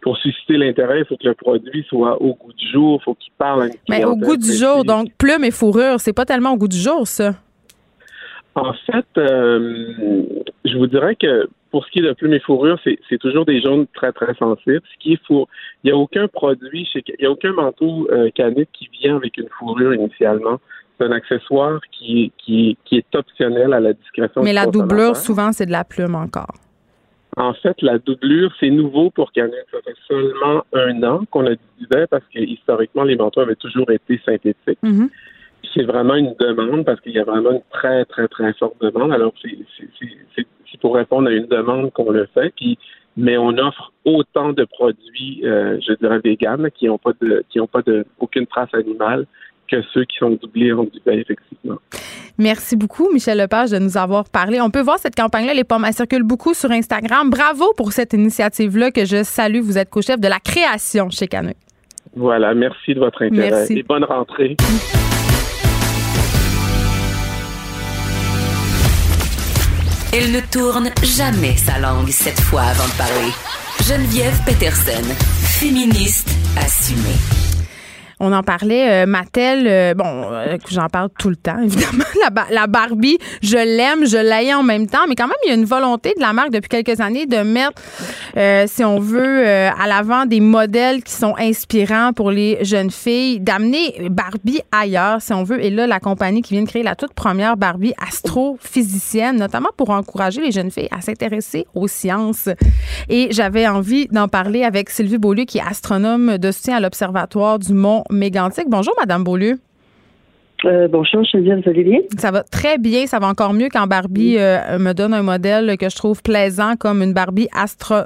pour susciter l'intérêt, il faut que le produit soit au goût du jour, il faut qu'il parle à une Mais au goût du jour, donc plume et fourrure, c'est pas tellement au goût du jour, ça. En fait, euh, je vous dirais que pour ce qui est de plume et fourrure, c'est toujours des jaunes très, très sensibles. Ce qui est Il n'y a aucun produit, chez... il n'y a aucun manteau euh, qui vient avec une fourrure initialement. C'est un accessoire qui, qui, qui est optionnel à la discrétion. Mais la doublure, souvent, c'est de la plume encore. En fait, la doublure, c'est nouveau pour Canuck. Ça fait seulement un an qu'on a disait parce que historiquement, les manteaux avaient toujours été synthétiques. Mm-hmm. C'est vraiment une demande parce qu'il y a vraiment une très, très, très forte demande. Alors, c'est pour répondre à une demande qu'on le fait. Puis, mais on offre autant de produits, euh, je dirais, véganes qui n'ont pas de, qui ont pas de, aucune trace animale que ceux qui sont doublés en Dubaï, effectivement. Merci beaucoup, Michel Lepage, de nous avoir parlé. On peut voir cette campagne-là, les pommes, elles circulent beaucoup sur Instagram. Bravo pour cette initiative-là que je salue. Vous êtes co-chef de la création chez Canuck. Voilà, merci de votre intérêt et bonne rentrée. Elle ne tourne jamais sa langue cette fois avant de parler. Geneviève Peterson, féministe assumée. On en parlait, euh, Mattel, euh, bon, euh, j'en parle tout le temps, [LAUGHS] évidemment. La, Barbie, je l'aime, je l'aille en même temps, mais quand même, il y a une volonté de la marque depuis quelques années de mettre, si on veut, à l'avant des modèles qui sont inspirants pour les jeunes filles, d'amener Barbie ailleurs, si on veut. Et là, la compagnie qui vient de créer la toute première Barbie astrophysicienne, notamment pour encourager les jeunes filles à s'intéresser aux sciences. Et j'avais envie d'en parler avec Sylvie Beaulieu, qui est astronome de soutien à l'Observatoire du Mont Mégantic. Bonjour, Madame Beaulieu. Euh, bonjour, Geneviève, vous allez bien? Ça va très bien. Ça va encore mieux quand Barbie euh, me donne un modèle que je trouve plaisant comme une Barbie astro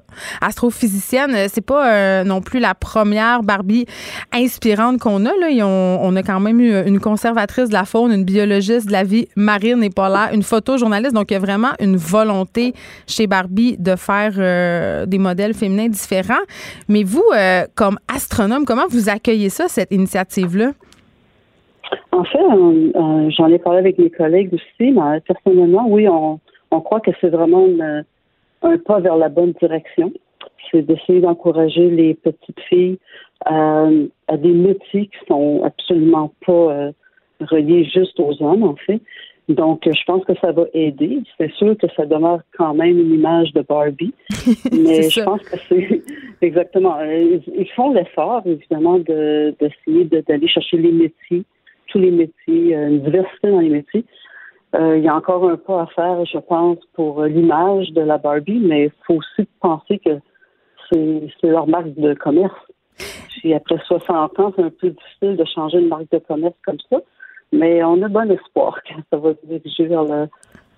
astrophysicienne. Euh, c'est pas non plus la première Barbie inspirante qu'on a. Là. on, a quand même eu une conservatrice de la faune, une biologiste de la vie marine et polaire, une photojournaliste. Donc, il y a vraiment une volonté chez Barbie de faire des modèles féminins différents. Mais vous, comme astronome, comment vous accueillez ça, cette initiative-là? En fait, euh, euh, j'en ai parlé avec mes collègues aussi, mais personnellement, oui, on, on croit que c'est vraiment un pas vers la bonne direction. C'est d'essayer d'encourager les petites filles à, à, des métiers qui sont absolument pas euh, reliés juste aux hommes, en fait. Donc, je pense que ça va aider. C'est sûr que ça demeure quand même une image de Barbie, [LAUGHS] mais je pense que c'est [LAUGHS] exactement. Ils, font l'effort, évidemment, d'essayer d'aller chercher les métiers tous les métiers, euh, une diversité dans les métiers. Euh, il y a encore un pas à faire, je pense, pour euh, l'image de la Barbie, mais il faut aussi penser que c'est leur marque de commerce. Puis après 60 ans, c'est un peu difficile de changer une marque de commerce comme ça, mais on a bon espoir que ça va se diriger vers le,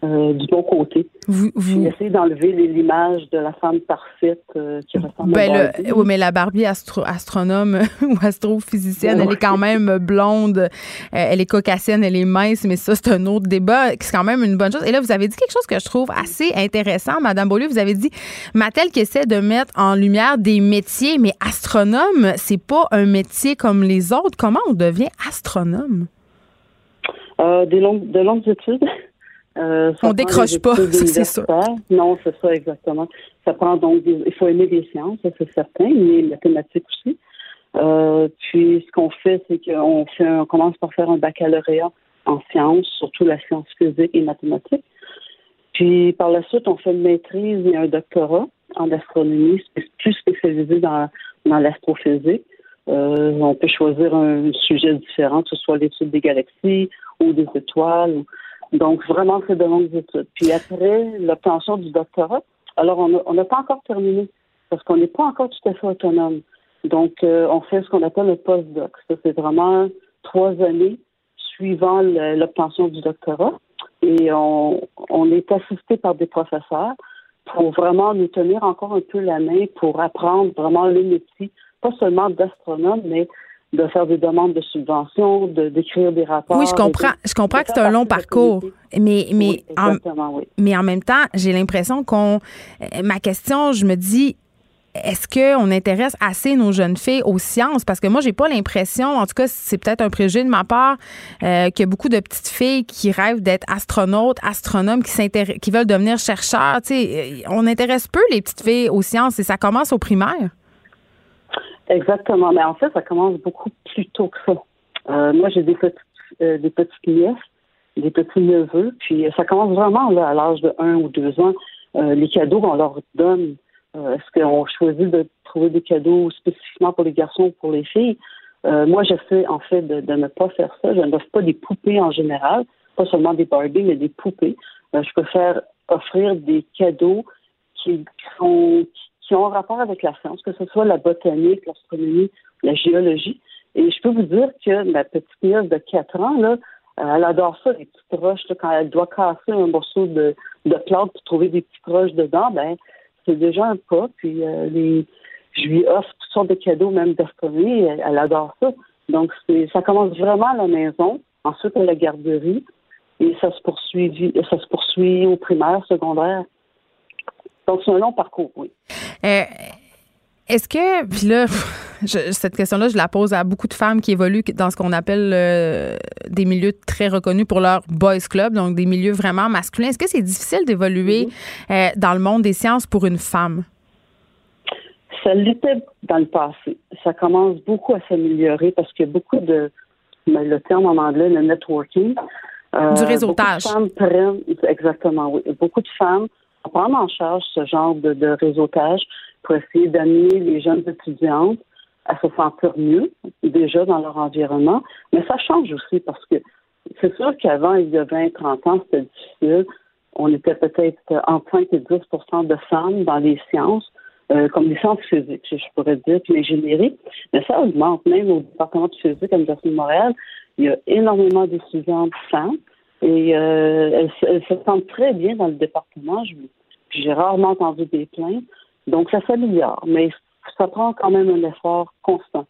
euh, du bon côté. Vous, vous... Essayer d'enlever l'image de la femme parfaite euh, qui ressemble ben à Barbie. oui, mais la Barbie astronome [LAUGHS] ou astrophysicienne, elle est quand même blonde, euh, elle est caucasienne, elle est mince, mais ça, c'est un autre débat. C'est quand même une bonne chose. Et là, vous avez dit quelque chose que je trouve assez intéressant, Madame Beaulieu. Vous avez dit Mattel qui essaie de mettre en lumière des métiers, mais astronome, c'est pas un métier comme les autres. Comment on devient astronome? des longues, de longues études. Euh, On décroche pas, [LAUGHS] c'est ça. Non, c'est ça exactement. Ça prend donc, il faut aimer les sciences, c'est certain, mais les mathématiques aussi. Euh, puis ce qu'on fait, c'est qu'on fait, on commence par faire un baccalauréat en sciences, surtout la science physique et mathématiques. Puis par la suite, on fait une maîtrise et un doctorat en astronomie, plus spécialisé dans, dans l'astrophysique. Euh, on peut choisir un sujet différent, que ce soit l'étude des galaxies ou des étoiles. Donc, vraiment, c'est de longues études. Puis après l'obtention du doctorat, alors on n'a pas encore terminé parce qu'on n'est pas encore tout à fait autonome. Donc, euh, on fait ce qu'on appelle le postdoc. Ça, c'est vraiment trois années suivant l'obtention du doctorat. Et on, on est assisté par des professeurs pour vraiment nous tenir encore un peu la main pour apprendre vraiment le métier, pas seulement d'astronome, mais de faire des demandes de subventions, de d'écrire des rapports. Oui, je comprends. Je comprends que c'est un long parcours, mais mais en, mais en même temps, j'ai l'impression qu'on. Euh, ma question, je me dis. Est-ce qu'on intéresse assez nos jeunes filles aux sciences? Parce que moi, j'ai pas l'impression, en tout cas, c'est peut-être un préjugé de ma part, euh, qu'il y a beaucoup de petites filles qui rêvent d'être astronautes, astronomes, qui, qui veulent devenir chercheurs. Sais, on intéresse peu les petites filles aux sciences et ça commence au primaire. Exactement. Mais en fait, ça commence beaucoup plus tôt que ça. Euh, moi, j'ai des petites, euh, des petites nièces, des petits neveux, puis ça commence vraiment là, à l'âge de un ou deux ans. Euh, les cadeaux qu'on leur donne, est-ce qu'on choisit de trouver des cadeaux spécifiquement pour les garçons ou pour les filles? moi, j'essaie en fait de, ne pas faire ça. Je n'offre pas des poupées en général, pas seulement des Barbie, mais des poupées. je préfère offrir des cadeaux qui, sont qui ont un rapport avec la science, que ce soit la botanique, l'astronomie, la géologie. Et je peux vous dire que ma petite nièce de 4 ans, là, elle adore ça, les petites roches. quand elle doit casser un morceau de, de plante pour trouver des petites roches dedans, ben c'est déjà un pas. Puis euh, les, je lui offre toutes sortes de cadeaux, même d'astronomie. Elle, elle, adore ça. Donc ça commence vraiment à la maison, ensuite à la garderie, et ça se poursuit, ça se poursuit au primaire, secondaire. Donc, c'est un long parcours, oui. Euh, est-ce que, puis là, [LAUGHS] cette question-là, je la pose à beaucoup de femmes qui évoluent dans ce qu'on appelle euh, des milieux très reconnus pour leur boys club, donc des milieux vraiment masculins. Est-ce que c'est difficile d'évoluer mm-hmm. euh, dans le monde des sciences pour une femme? Ça l'était dans le passé. Ça commence beaucoup à s'améliorer parce qu'il y a beaucoup de, le terme en anglais, le networking. Euh, du réseautage. Beaucoup de femmes prennent, exactement, oui. Beaucoup de femmes prennent en charge ce genre de, de réseautage pour essayer d'amener les jeunes étudiantes à se sentir mieux déjà dans leur environnement. Mais ça change aussi parce que c'est sûr qu'avant, il y a 20, 30 ans, c'était difficile. On était peut-être entre 5 et 10% de femmes dans les sciences, euh, comme les sciences physiques, je pourrais dire, puis l'ingénierie. Mais ça augmente même au département de physique à l'Université de Montréal. Il y a énormément d'étudiantes femmes et euh, elles, se sentent très bien dans le département. J'ai rarement entendu des plaintes. Donc, ça s'améliore, mais ça prend quand même un effort constant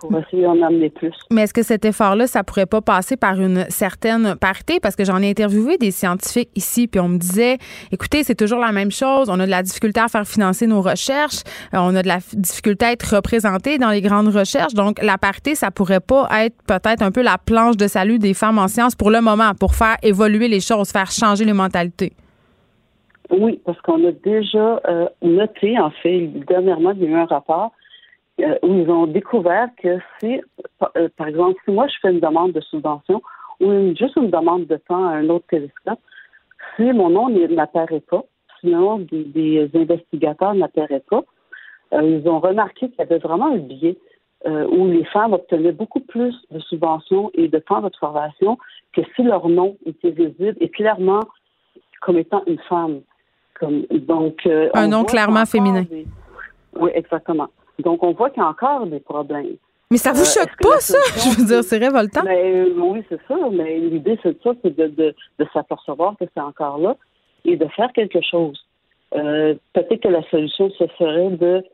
pour essayer d'en amener plus. Mais est-ce que cet effort-là, ça pourrait pas passer par une certaine parité? Parce que j'en ai interviewé des scientifiques ici, puis on me disait, écoutez, c'est toujours la même chose. On a de la difficulté à faire financer nos recherches. Euh, on a de la difficulté à être représenté dans les grandes recherches. Donc, la parité, ça pourrait pas être peut-être un peu la planche de salut des femmes en sciences pour le moment, pour faire évoluer les choses, faire changer les mentalités. Oui, parce qu'on a déjà euh, noté, en fait, dernièrement, il y a eu un rapport où ils ont découvert que si, euh, par exemple, si moi je fais une demande de subvention ou juste une demande de temps à un autre télescope, si mon nom n'apparaît pas, si le nom des, investigateurs n'apparaît pas, ils ont remarqué qu'il y avait vraiment un biais où les femmes obtenaient beaucoup plus de subventions et de temps de formation que si leur nom était visible et clairement comme étant une femme donc, euh, un nom clairement féminin. Oui, exactement. Donc, on voit qu'il y a encore des problèmes. Mais ça vous euh, choque pas, ça? Je veux dire, c'est révoltant. Mais, euh, oui, c'est ça. Mais l'idée, c'est ça, c'est de, de, de s'apercevoir que c'est encore là et de faire quelque chose. Peut-être que la solution, ce serait de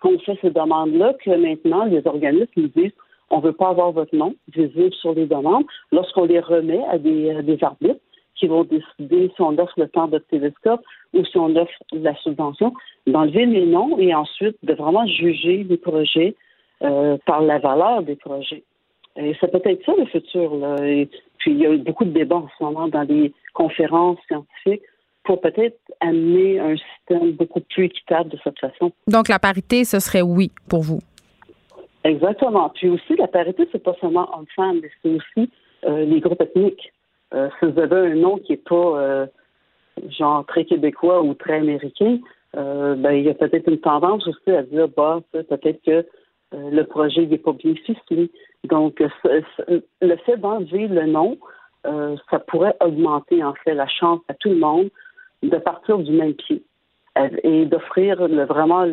qu'on fait ces demandes-là, que maintenant, les organismes nous disent on ne veut pas avoir votre nom visible sur les demandes. Lorsqu'on les remet à des, à des arbitres, qui vont décider si on offre le temps de télescope ou si on offre la subvention, d'enlever les noms et ensuite de vraiment juger les projets euh, par la valeur des projets. Et c'est peut-être ça le futur. Là. Et puis il y a eu beaucoup de débats en ce moment dans les conférences scientifiques pour peut-être amener un système beaucoup plus équitable de cette façon. Donc la parité, ce serait oui pour vous. Exactement. Puis aussi, la parité, c'est pas seulement homme-femme, mais c'est aussi euh, les groupes ethniques. Euh, si vous avez un nom qui n'est pas euh, genre très québécois ou très américain, euh, ben, il y a peut-être une tendance aussi à dire bah peut-être que le projet n'est pas bien ficelé. Donc le fait d'enlever le nom, ça pourrait augmenter en fait la chance à tout le monde de partir du même pied et d'offrir vraiment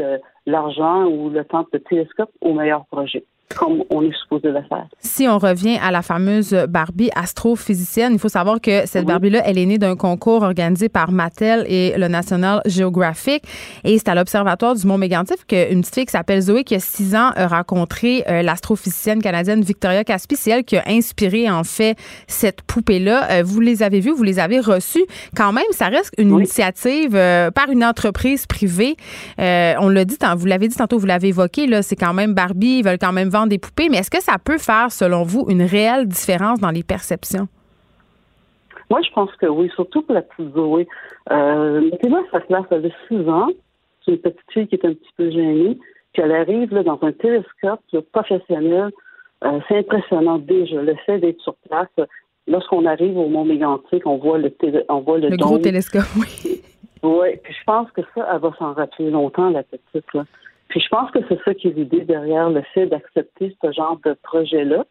l'argent ou le temps de télescope au meilleur projet comme on est supposé le faire. Si on revient à la fameuse Barbie astrophysicienne, il faut savoir que cette Barbie-là, elle est née d'un concours organisé par Mattel et le National Geographic. Et c'est à l'Observatoire du Mont Mégantic qu'une petite fille qui s'appelle Zoé, qui a six ans, a rencontré euh, l'astrophysicienne canadienne Victoria Caspi. C'est elle qui a inspiré, en fait, cette poupée-là. Euh, vous les avez vues, vous les avez reçues. Quand même, ça reste une initiative euh, par une entreprise privée. on l'a dit, vous l'avez dit tantôt, vous l'avez évoqué, là, c'est quand même Barbie, ils veulent quand même vendre des poupées, mais est-ce que ça peut faire, selon vous, une réelle différence dans les perceptions? Moi, je pense que oui, surtout pour la petite Zoé. Euh, mettez-moi sa classe, elle avait 6 ans. C'est une petite fille qui est un petit peu gênée. Puis elle arrive là, dans un télescope professionnel. Euh, c'est impressionnant déjà. Le fait d'être sur place, lorsqu'on arrive au Mont Mégantic, on voit le, on voit le, le gros télescope, [LAUGHS] oui. Oui, puis je pense que ça, elle va s'en rappeler longtemps, la petite. Là. Puis je pense que c'est ça qui est l'idée derrière le fait d'accepter ce genre de projet-là.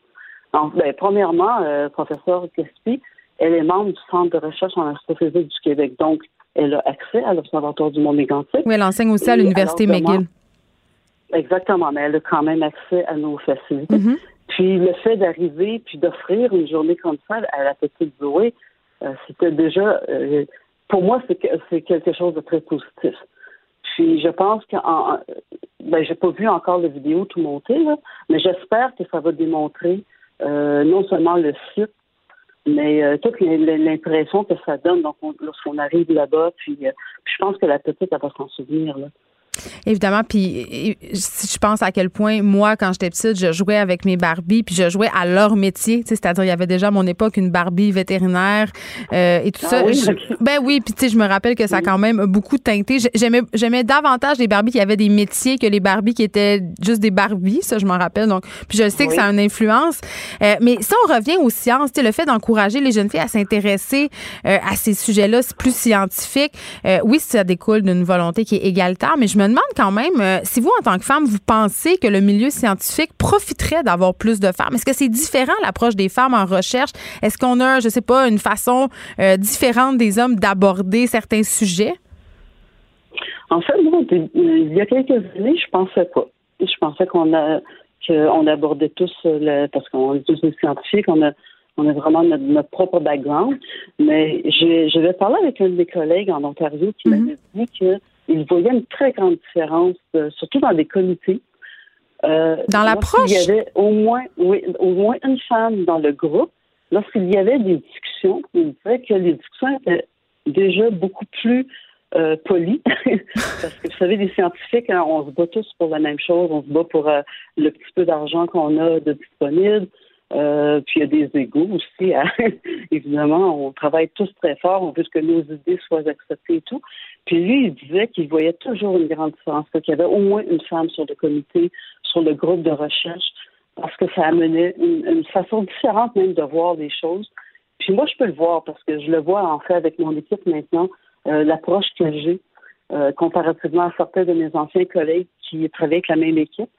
Ben, premièrement, euh, professeur Gaspi, elle est membre du Centre de recherche en astrophysique du Québec. Donc, elle a accès à l'Observatoire du Mont Mégantic. Oui, elle enseigne aussi à l'Université McGill. Exactement, mais elle a quand même accès à nos facilités. Mm-hmm. Puis le fait d'arriver puis d'offrir une journée comme ça à la petite Zoé, euh, c'était déjà, euh, pour moi, c'est quelque chose de très positif. Puis je pense que ben j'ai pas vu encore la vidéo tout monter, là, mais j'espère que ça va démontrer euh, non seulement le site, mais euh, toute l'impression que ça donne lorsqu'on arrive là-bas. Puis, euh, je pense que la petite elle va s'en souvenir là. Évidemment, puis si je pense à quel point moi, quand j'étais petite, je jouais avec mes Barbies, puis je jouais à leur métier, c'est-à-dire il y avait déjà à mon époque une Barbie vétérinaire euh, et tout Ah ça. oui, Je- ben oui, puis tu sais, je me rappelle que ça a quand même beaucoup teinté. J'ai- J'aimais, j'aimais davantage les Barbies qui avaient des métiers que les Barbies qui étaient juste des Barbies, ça je m'en rappelle. Donc, puis je sais que ça a une influence. Euh, mais si on revient aux sciences, tu sais, le fait d'encourager les jeunes filles à s'intéresser euh, à ces sujets-là, c'est plus scientifique. Oui, ça découle d'une volonté qui est égalitaire, mais je me demande quand même euh, si vous, en tant que femme, vous pensez que le milieu scientifique profiterait d'avoir plus de femmes. Est-ce que c'est différent l'approche des femmes en recherche? Est-ce qu'on a, je sais pas, une façon euh, différente des hommes d'aborder certains sujets? En fait, moi, il y a quelques années, je pensais pas. Je pensais qu'on a qu'on abordait tous euh, le, parce qu'on est tous des scientifiques, on a on a vraiment notre, notre propre background. Mais j'ai- j'avais parlé avec un de mes collègues en Ontario qui Mhm. m'avait dit qu'il voyait une très grande différence, euh, surtout dans des comités. Euh, Dans l'approche? lorsqu'il y avait au moins, oui, au moins une femme dans le groupe. Lorsqu'il y avait des discussions, il disait que les discussions étaient déjà beaucoup plus euh, polies. [LAUGHS] Parce que vous savez, les scientifiques, hein, on se bat tous pour la même chose. On se bat pour le petit peu d'argent qu'on a de disponible. Euh, puis il y a des égaux aussi. hein. [LAUGHS] Évidemment, on travaille tous très fort. On veut que nos idées soient acceptées et tout. Puis lui, il disait qu'il voyait toujours une grande différence, qu'il y avait au moins une femme sur le comité, sur le groupe de recherche, parce que ça amenait une, façon différente même de voir les choses. Puis moi, je peux le voir parce que je le vois en fait avec mon équipe maintenant, euh, l'approche que j'ai euh, comparativement à certains de mes anciens collègues qui travaillent avec la même équipe.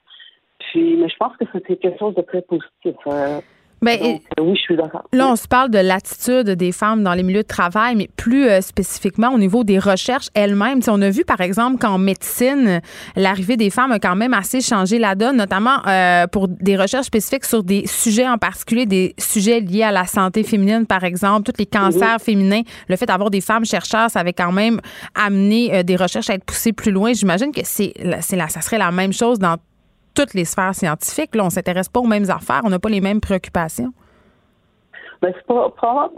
Puis, mais je pense que c'était quelque chose de très positif. Euh, Ben, donc, euh, oui, je suis d'accord. Là, on se parle de l'attitude des femmes dans les milieux de travail, mais plus euh, spécifiquement au niveau des recherches elles-mêmes. On a vu, par exemple, qu'en médecine, l'arrivée des femmes a quand même assez changé la donne, notamment euh, pour des recherches spécifiques sur des sujets en particulier, des sujets liés à la santé féminine, par exemple, tous les cancers féminins. Le fait d'avoir des femmes chercheurs, ça avait quand même amené des recherches à être poussées plus loin. J'imagine que c'est, la- c'est la, ça serait la même chose dans toutes les sphères scientifiques. Là, on s'intéresse pas aux mêmes affaires, on n'a pas les mêmes préoccupations. Ben, c'est pas, pas-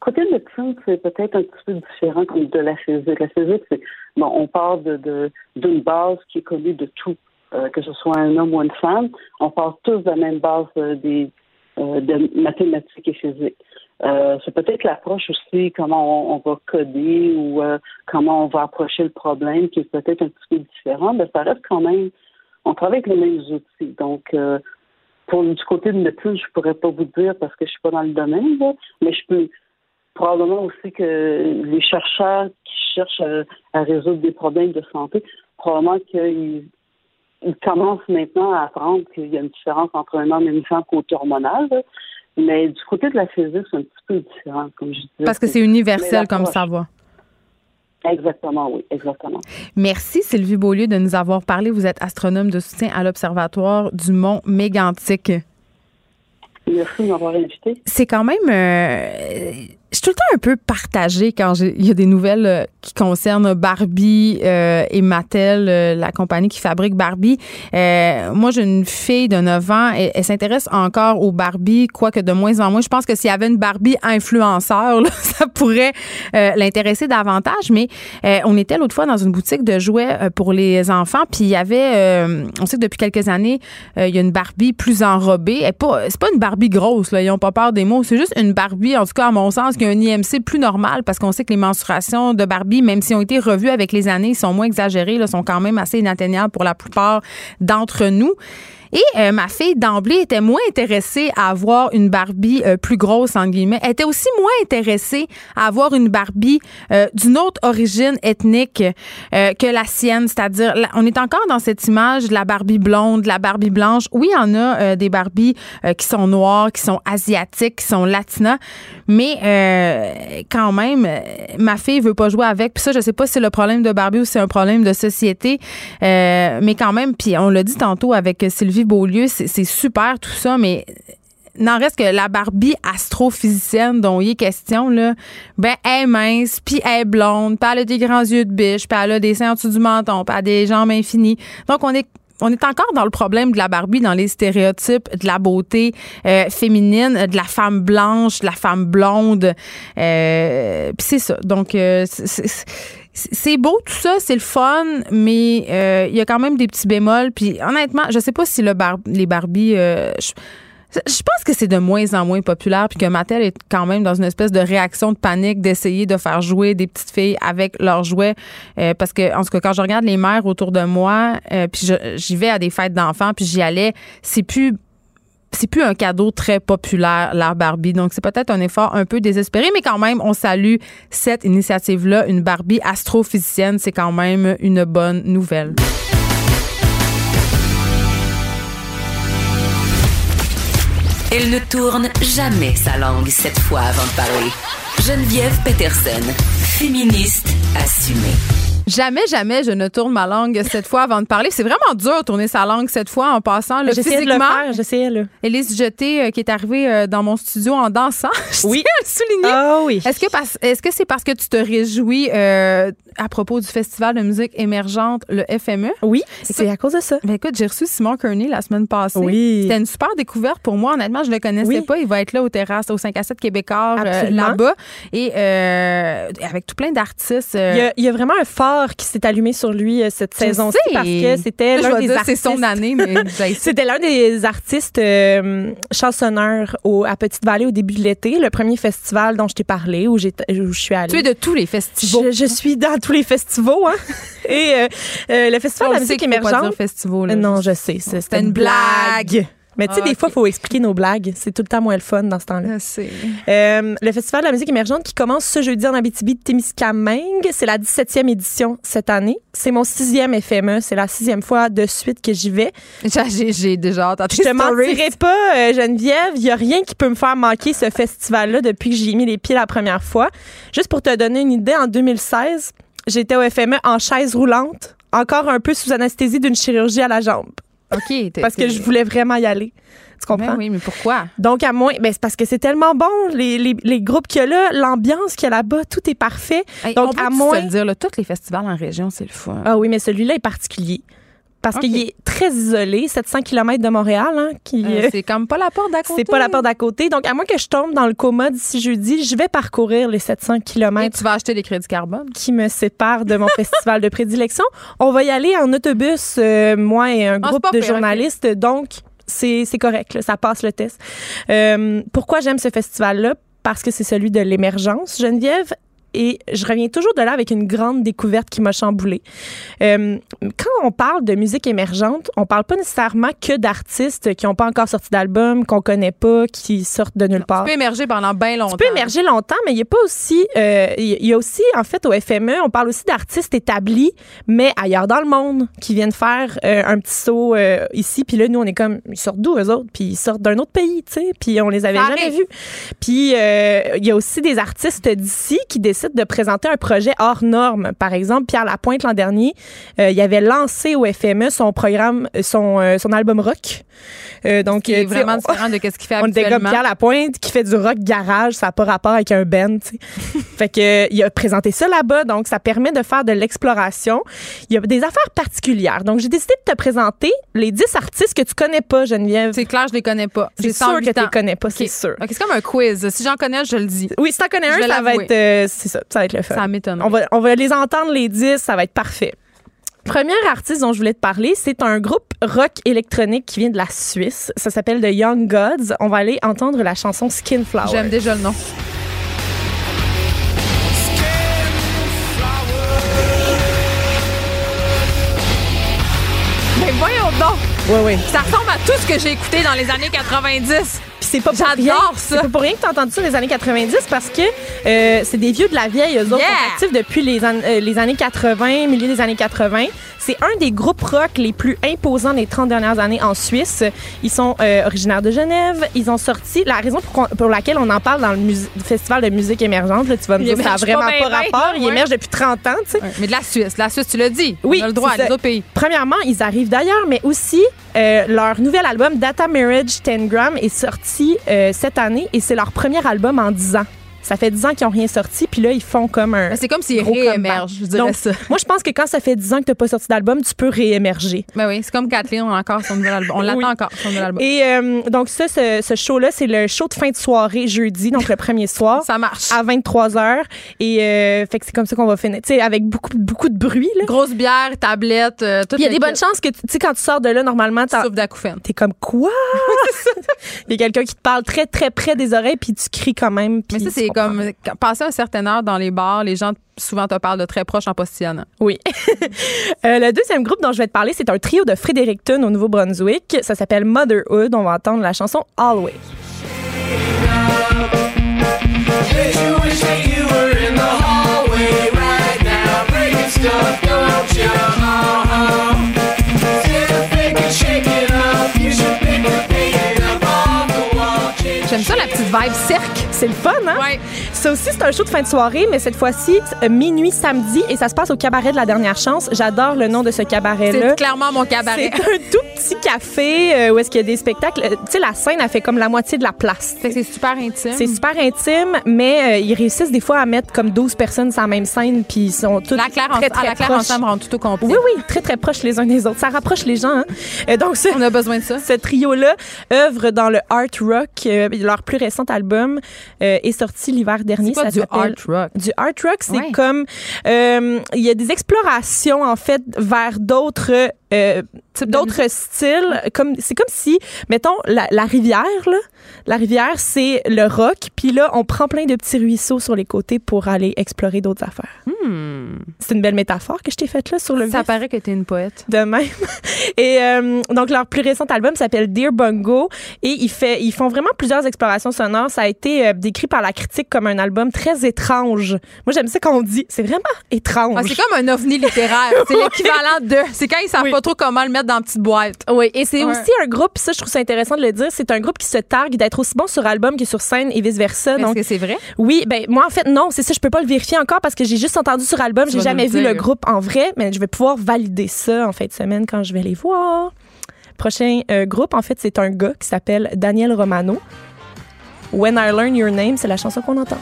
côté médecine, c'est peut-être un petit peu différent de la physique. La physique, c'est bon, on part de de- d'une base qui est connue de tout, euh, que ce soit un homme ou une femme. On part tous de la même base euh, des euh, de mathématiques et physique. C'est peut-être l'approche aussi, comment on, on va coder ou comment on va approcher le problème, qui est peut-être un petit peu différent, mais ça reste quand même, on travaille avec les mêmes outils. Donc, euh, pour du côté de médecine, je pourrais pas vous dire parce que je suis pas dans le domaine, là, mais je peux probablement aussi que les chercheurs qui cherchent à, à résoudre des problèmes de santé, probablement qu'ils ils commencent maintenant à apprendre qu'il y a une différence entre un homme et une femme côté hormonal. là. Mais du côté de la physique, c'est un petit peu différent, comme je disais. Parce que c'est universel comme savoir. Exactement, oui, exactement. Merci Sylvie Beaulieu de nous avoir parlé. Vous êtes astronome de soutien à l'Observatoire du Mont Mégantic. Merci de m'avoir invité. C'est quand même... euh, je suis tout le temps un peu partagée quand il y a des nouvelles euh, qui concernent Barbie euh, et Mattel, euh, la compagnie qui fabrique Barbie. Euh, moi, j'ai une fille de 9 ans. Elle, elle s'intéresse encore aux Barbie, quoique de moins en moins. Je pense que s'il y avait une Barbie influenceur, [LAUGHS] là, ça pourrait euh, l'intéresser davantage. Mais on était l'autre fois dans une boutique de jouets pour les enfants, puis il y avait... on sait que depuis quelques années, il y a une Barbie plus enrobée. C'est pas une Barbie grosse, là. Ils ont pas peur des mots. C'est juste une Barbie, en tout cas, à mon sens, un IMC plus normal parce qu'on sait que les mensurations de Barbie, même si ont été revues avec les années, sont moins exagérées, là, sont quand même assez inatteignables pour la plupart d'entre nous. Et euh, ma fille, d'emblée, était moins intéressée à avoir une Barbie euh, plus grosse, entre guillemets. Elle était aussi moins intéressée à avoir une Barbie euh, d'une autre origine ethnique euh, que la sienne. C'est-à-dire, on est encore dans cette image de la Barbie blonde, de la Barbie blanche. Oui, il y en a euh, des Barbies euh, qui sont noires, qui sont asiatiques, qui sont latinas. Mais quand même, ma fille veut pas jouer avec. Puis ça, je sais pas si c'est le problème de Barbie ou si c'est un problème de société. Mais quand même, puis on l'a dit tantôt avec Sylvie Beaulieu, c'est super tout ça, mais n'en reste que la Barbie astrophysicienne dont il est question, là, ben, elle est mince, puis elle est blonde, puis elle a des grands yeux de biche, puis elle a des seins en dessous du menton, puis elle a des jambes infinies. Donc, on est on est encore dans le problème de la Barbie, dans les stéréotypes de la beauté euh, féminine, de la femme blanche, de la femme blonde. Euh, puis c'est ça. Donc, euh, c'est beau tout ça, c'est le fun, mais euh, il y a quand même des petits bémols. Puis honnêtement, je sais pas si le bar les Barbie. Euh, je, pense que c'est de moins en moins populaire, puis que Mattel est quand même dans une espèce de réaction de panique d'essayer de faire jouer des petites filles avec leurs jouets. Euh, parce que, en tout cas, quand je regarde les mères autour de moi, euh, puis j'y vais à des fêtes d'enfants, puis j'y allais, c'est plus c'est plus un cadeau très populaire, l'art Barbie. Donc, c'est peut-être un effort un peu désespéré, mais quand même, on salue cette initiative-là. Une Barbie astrophysicienne, c'est quand même une bonne nouvelle. Elle ne tourne jamais sa langue cette fois avant de parler. Geneviève Peterson, féministe assumée. Jamais, jamais, je ne tourne ma langue cette fois avant de parler. C'est vraiment dur de tourner sa langue cette fois en passant. Là, J'essayais de le physiquement, faire, j'essayais, là. Élise Jeté, euh, qui est arrivée euh, dans mon studio en dansant, [LAUGHS] je Oui. tiens à le souligner. Ah oui. Est-ce que parce- est-ce que c'est parce que tu te réjouis euh, à propos du festival de musique émergente, le FME? Oui, c'est à cause de ça. Ben écoute, j'ai reçu Simon Kearney la semaine passée. Oui. C'était une super découverte pour moi. Honnêtement, je le connaissais Oui. pas. Il va être là au terrasse, au 5 à 7 Québécois, euh, là-bas. Et euh, avec tout plein d'artistes. euh, Il y, a, il y a vraiment un phare qui s'est allumé sur lui cette saison-ci sais. parce que c'était l'un des dire, artistes. C'est son année, mais [LAUGHS] C'était l'un des artistes chansonneurs au, à Petite-Vallée au début de l'été, le premier festival dont je t'ai parlé, où je suis allée. tu es de tous les festivals. je, je suis dans tous les festivals. Hein? [LAUGHS] Et euh, euh, le Festival de la musique émergente. festival, là. Non, je sais. c'est- C'était une blague. Mais tu sais, Ah, des fois, il faut expliquer nos blagues. C'est tout le temps moins le fun dans ce temps-là. Je sais. Euh, le Festival de la musique émergente qui commence ce jeudi en Abitibi-Témiscamingue. C'est la 17e édition cette année. C'est mon sixième FME. C'est la sixième fois de suite que j'y vais. J'ai- déjà entendu Je te mentirai pas, euh, Geneviève, il y a rien qui peut me faire manquer ce festival-là depuis que j'y ai mis les pieds la première fois. Juste pour te donner une idée, en 2016, j'étais au FME en chaise roulante, encore un peu sous anesthésie d'une chirurgie à la jambe, OK. [LAUGHS] parce que je voulais vraiment y aller. Tu comprends? Ben oui, mais pourquoi? Donc, à moins, ben, c'est parce que c'est tellement bon, les, les, les groupes qu'il y a là, l'ambiance qu'il y a là-bas, tout est parfait. Hey, Donc, on peut à se moins. le dire, là, tous les festivals en région, c'est le fun. Ah oui, mais celui-là est particulier. Parce qu'il est très isolé, 700 km de Montréal, hein, qui, Euh, euh, c'est comme pas la porte d'à côté. c'est pas la porte d'à côté. Donc, à moins que je tombe dans le coma d'ici jeudi, je vais parcourir les 700 Et km tu vas acheter des crédits carbone. qui me séparent de mon [LAUGHS] festival de prédilection. On va y aller en autobus, euh, moi et un Ah, groupe de pire, journalistes. Donc, c'est c'est correct, là, ça passe le test. Euh, pourquoi j'aime ce festival-là? Parce que c'est celui de l'émergence, Geneviève. Et je reviens toujours de là avec une grande découverte qui m'a chamboulée. Euh, quand on parle de musique émergente, on parle pas nécessairement que d'artistes qui n'ont pas encore sorti d'album, qu'on connaît pas, qui sortent de nulle part. Tu peux émerger pendant bien longtemps. Tu peux émerger longtemps, mais il y a pas aussi, euh, il y a aussi en fait au FME, on parle aussi d'artistes établis, mais ailleurs dans le monde, qui viennent faire euh, un petit saut ici, puis là nous on est comme, ils sortent d'où eux autres, puis ils sortent d'un autre pays, tu sais, puis on les avait Ça jamais vus. Puis il y a aussi des artistes d'ici qui décident de présenter un projet hors norme. Par exemple, Pierre Lapointe l'an dernier, euh, il avait lancé au FME son programme, son euh, son album rock. Euh, donc Qui est euh, tu sais, vraiment on- différent de ce qu'il fait [LAUGHS] on habituellement. Pierre Lapointe qui fait du rock garage, ça n'a pas rapport avec un band. [LAUGHS] fait que euh, il a présenté ça là-bas, donc ça permet de faire de l'exploration. Il y a des affaires particulières. Donc j'ai décidé de te présenter les 10 artistes que tu connais pas, Geneviève. C'est clair, je les connais pas. C'est sûr 108 que tu les connais pas, c'est sûr. Ok, c'est comme un quiz. Si j'en connais, je le dis. Oui, si t'en connais Je un, ça va être euh, c'est ça, ça va être le fun. Ça m'étonne. On va, on va les entendre les 10, ça va être parfait. Premier artiste dont je voulais te parler, c'est un groupe rock électronique qui vient de la Suisse. Ça s'appelle The Young Gods. On va aller entendre la chanson Skin Flower. J'aime déjà le nom. Mais voyons donc! Ouais, ouais. Ça ressemble à tout ce que j'ai écouté dans les années 90. C'est pas pour rien. Ça. C'est pas pour rien que t'as entendu ça les années 90 parce que euh, c'est des vieux de la vieille. Eux autres Yeah. sont actifs depuis les, an- euh, les années 80, milieu des années 80. C'est un des groupes rock les plus imposants des 30 dernières années en Suisse. Ils sont euh, originaires de Genève. Ils ont sorti la raison pour, laquelle on en parle dans le festival de musique émergente. Là, tu vas me dire ça a pas vraiment pas, ben, rapport. Ils ouais. émergent depuis 30 ans, tu sais. Ouais, Mais de la Suisse. La Suisse, tu l'as dit. Oui, On a le droit à les autres pays. Premièrement, ils arrivent d'ailleurs, mais aussi euh, leur nouvel album Data Marriage 10 Gram est sorti euh, cette année et c'est leur premier album en 10 ans. Ça fait 10 ans qu'ils ont rien sorti, puis là, ils font comme un. C'est comme s'ils réémergent, je dirais Donc, ça. [LAUGHS] Moi, je pense que quand ça fait 10 ans que t'as pas sorti d'album, tu peux réémerger. Ben oui, c'est comme Kathleen, on a encore son nouvel album. On l'attend Oui. encore, son nouvel album. Et euh, donc, ça, ce, ce show-là, c'est le show de fin de soirée jeudi, donc le premier soir. [LAUGHS] Ça marche. À 23h. Et euh, fait que c'est comme ça qu'on va finir. Tu sais, avec beaucoup, beaucoup de bruit, là. Grosse bière, tablette, euh, tout il y a des bonnes chances que, tu sais, quand tu sors de là, normalement, t'as- Souffle d'acouphènes. t'es comme quoi? [LAUGHS] Il y a quelqu'un qui te parle très, très près des oreilles, puis tu cries quand même. Mais ça, tu c'est. Comme quand- passer une certaine heure dans les bars, les gens souvent te parlent de très proche en postillonnant. Oui. [LAUGHS] Euh, le deuxième groupe dont je vais te parler, c'est un trio de Fredericton au Nouveau-Brunswick. Ça s'appelle Motherhood. On va entendre la chanson Always. Vibe cirque. C'est le fun, hein? Ouais. Ça aussi, c'est un show de fin de soirée, mais cette fois-ci, euh, minuit samedi, et ça se passe au cabaret de la dernière chance. J'adore le nom de ce cabaret-là. C'est clairement mon cabaret. C'est un tout petit café euh, où est-ce qu'il y a des spectacles. Euh, Tu sais, la scène, elle fait comme la moitié de la place. C'est super intime. C'est super intime, mais euh, ils réussissent des fois à mettre comme 12 personnes sur la même scène, puis ils sont toutes La Claire, en- très, à très la Claire ensemble rend tout au complet. Oui, oui, très, très proches les uns des autres. Ça rapproche les gens. Hein? Euh, donc, ce, On a besoin de ça. ce trio-là œuvre dans le art rock. Euh, leur plus récent album euh, est sorti l'hiver dernier. Ça du art rock? Du art rock, c'est Ouais. comme euh, il y a des explorations en fait vers d'autres euh, d'autres styles. Comme c'est comme si mettons la, la rivière là, la rivière c'est le rock, puis là on prend plein de petits ruisseaux sur les côtés pour aller explorer d'autres affaires. C'est une belle métaphore que je t'ai faite là sur le Hmm. Ça vif paraît que t'es une poète. de même. [LAUGHS] Et euh, donc leur plus récent album s'appelle Dear Bungo et ils fait ils font vraiment plusieurs explorations sonores. Ça a été euh, décrit par la critique comme un album très étrange. Moi j'aime ça qu'on dit, c'est vraiment étrange. Ah, c'est comme un ovni littéraire. [LAUGHS] C'est l'équivalent de. C'est quand ils savent Oui. pas trop comment le mettre dans une petite boîte. oui, et c'est Ouais. aussi un groupe, ça je trouve ça intéressant de le dire, c'est un groupe qui se targue d'être aussi bon sur album que sur scène et vice versa. Est-ce que c'est vrai? oui, ben moi en fait non, c'est ça, je peux pas le vérifier encore parce que j'ai juste entendu sur album, j'ai jamais vu le groupe en vrai, mais je vais pouvoir valider ça en fin de semaine quand je vais les voir. Prochain euh, groupe, en fait, c'est un gars qui s'appelle Daniel Romano. When I Learn Your Name, c'est la chanson qu'on entend.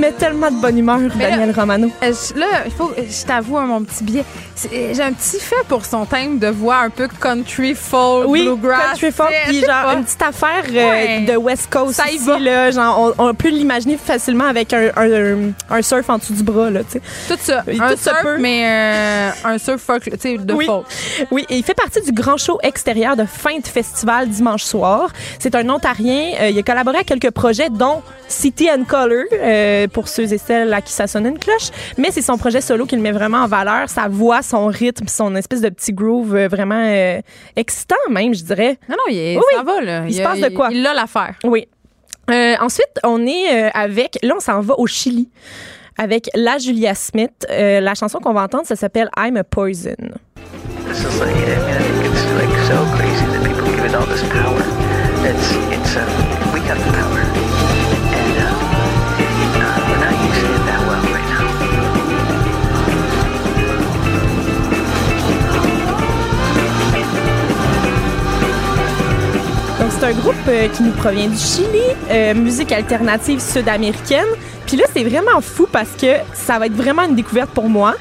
Met tellement de bonne humeur, Mais Daniel Romano. Euh, je- Là, il faut je t'avoue hein, mon petit. C'est- J'ai un petit fait pour son thème de voix un peu country folk, Oui, bluegrass. country folk, puis sais genre pas. une petite affaire euh, Ouais. de West Coast Ça y ici, va. là, genre on, on peut l'imaginer facilement avec un, un, un surf en dessous du bras là, tu sais. Tout ça. Tout un ça surf, peut. mais euh, un surf folk, tu sais, de Oui. folk. Oui, et il fait partie du grand show extérieur de fin de festival dimanche soir. C'est un Ontarien. euh, il a collaboré à quelques projets, dont City and Color, euh, pour ceux et celles à qui ça sonne une cloche. Mais c'est son projet solo qui le met vraiment en valeur. Sa voix, son rythme, son espèce de petit groove euh, vraiment euh, excitant même, je dirais. Non, non, il est- Oui, ça va, là. il se a- passe de quoi? Il a l'affaire. Oui. Euh, ensuite, on est avec. Là, on s'en va au Chili avec la Julia Smith. Euh, la chanson qu'on va entendre, ça s'appelle I'm a Poison. society. I mean, I think it's like so crazy that people give it all this power. It's it's uh, we got the power, c'est un groupe euh, qui nous provient du Chili, euh, musique alternative sud-américaine. Puis là, c'est vraiment fou parce que ça va être vraiment une découverte pour moi.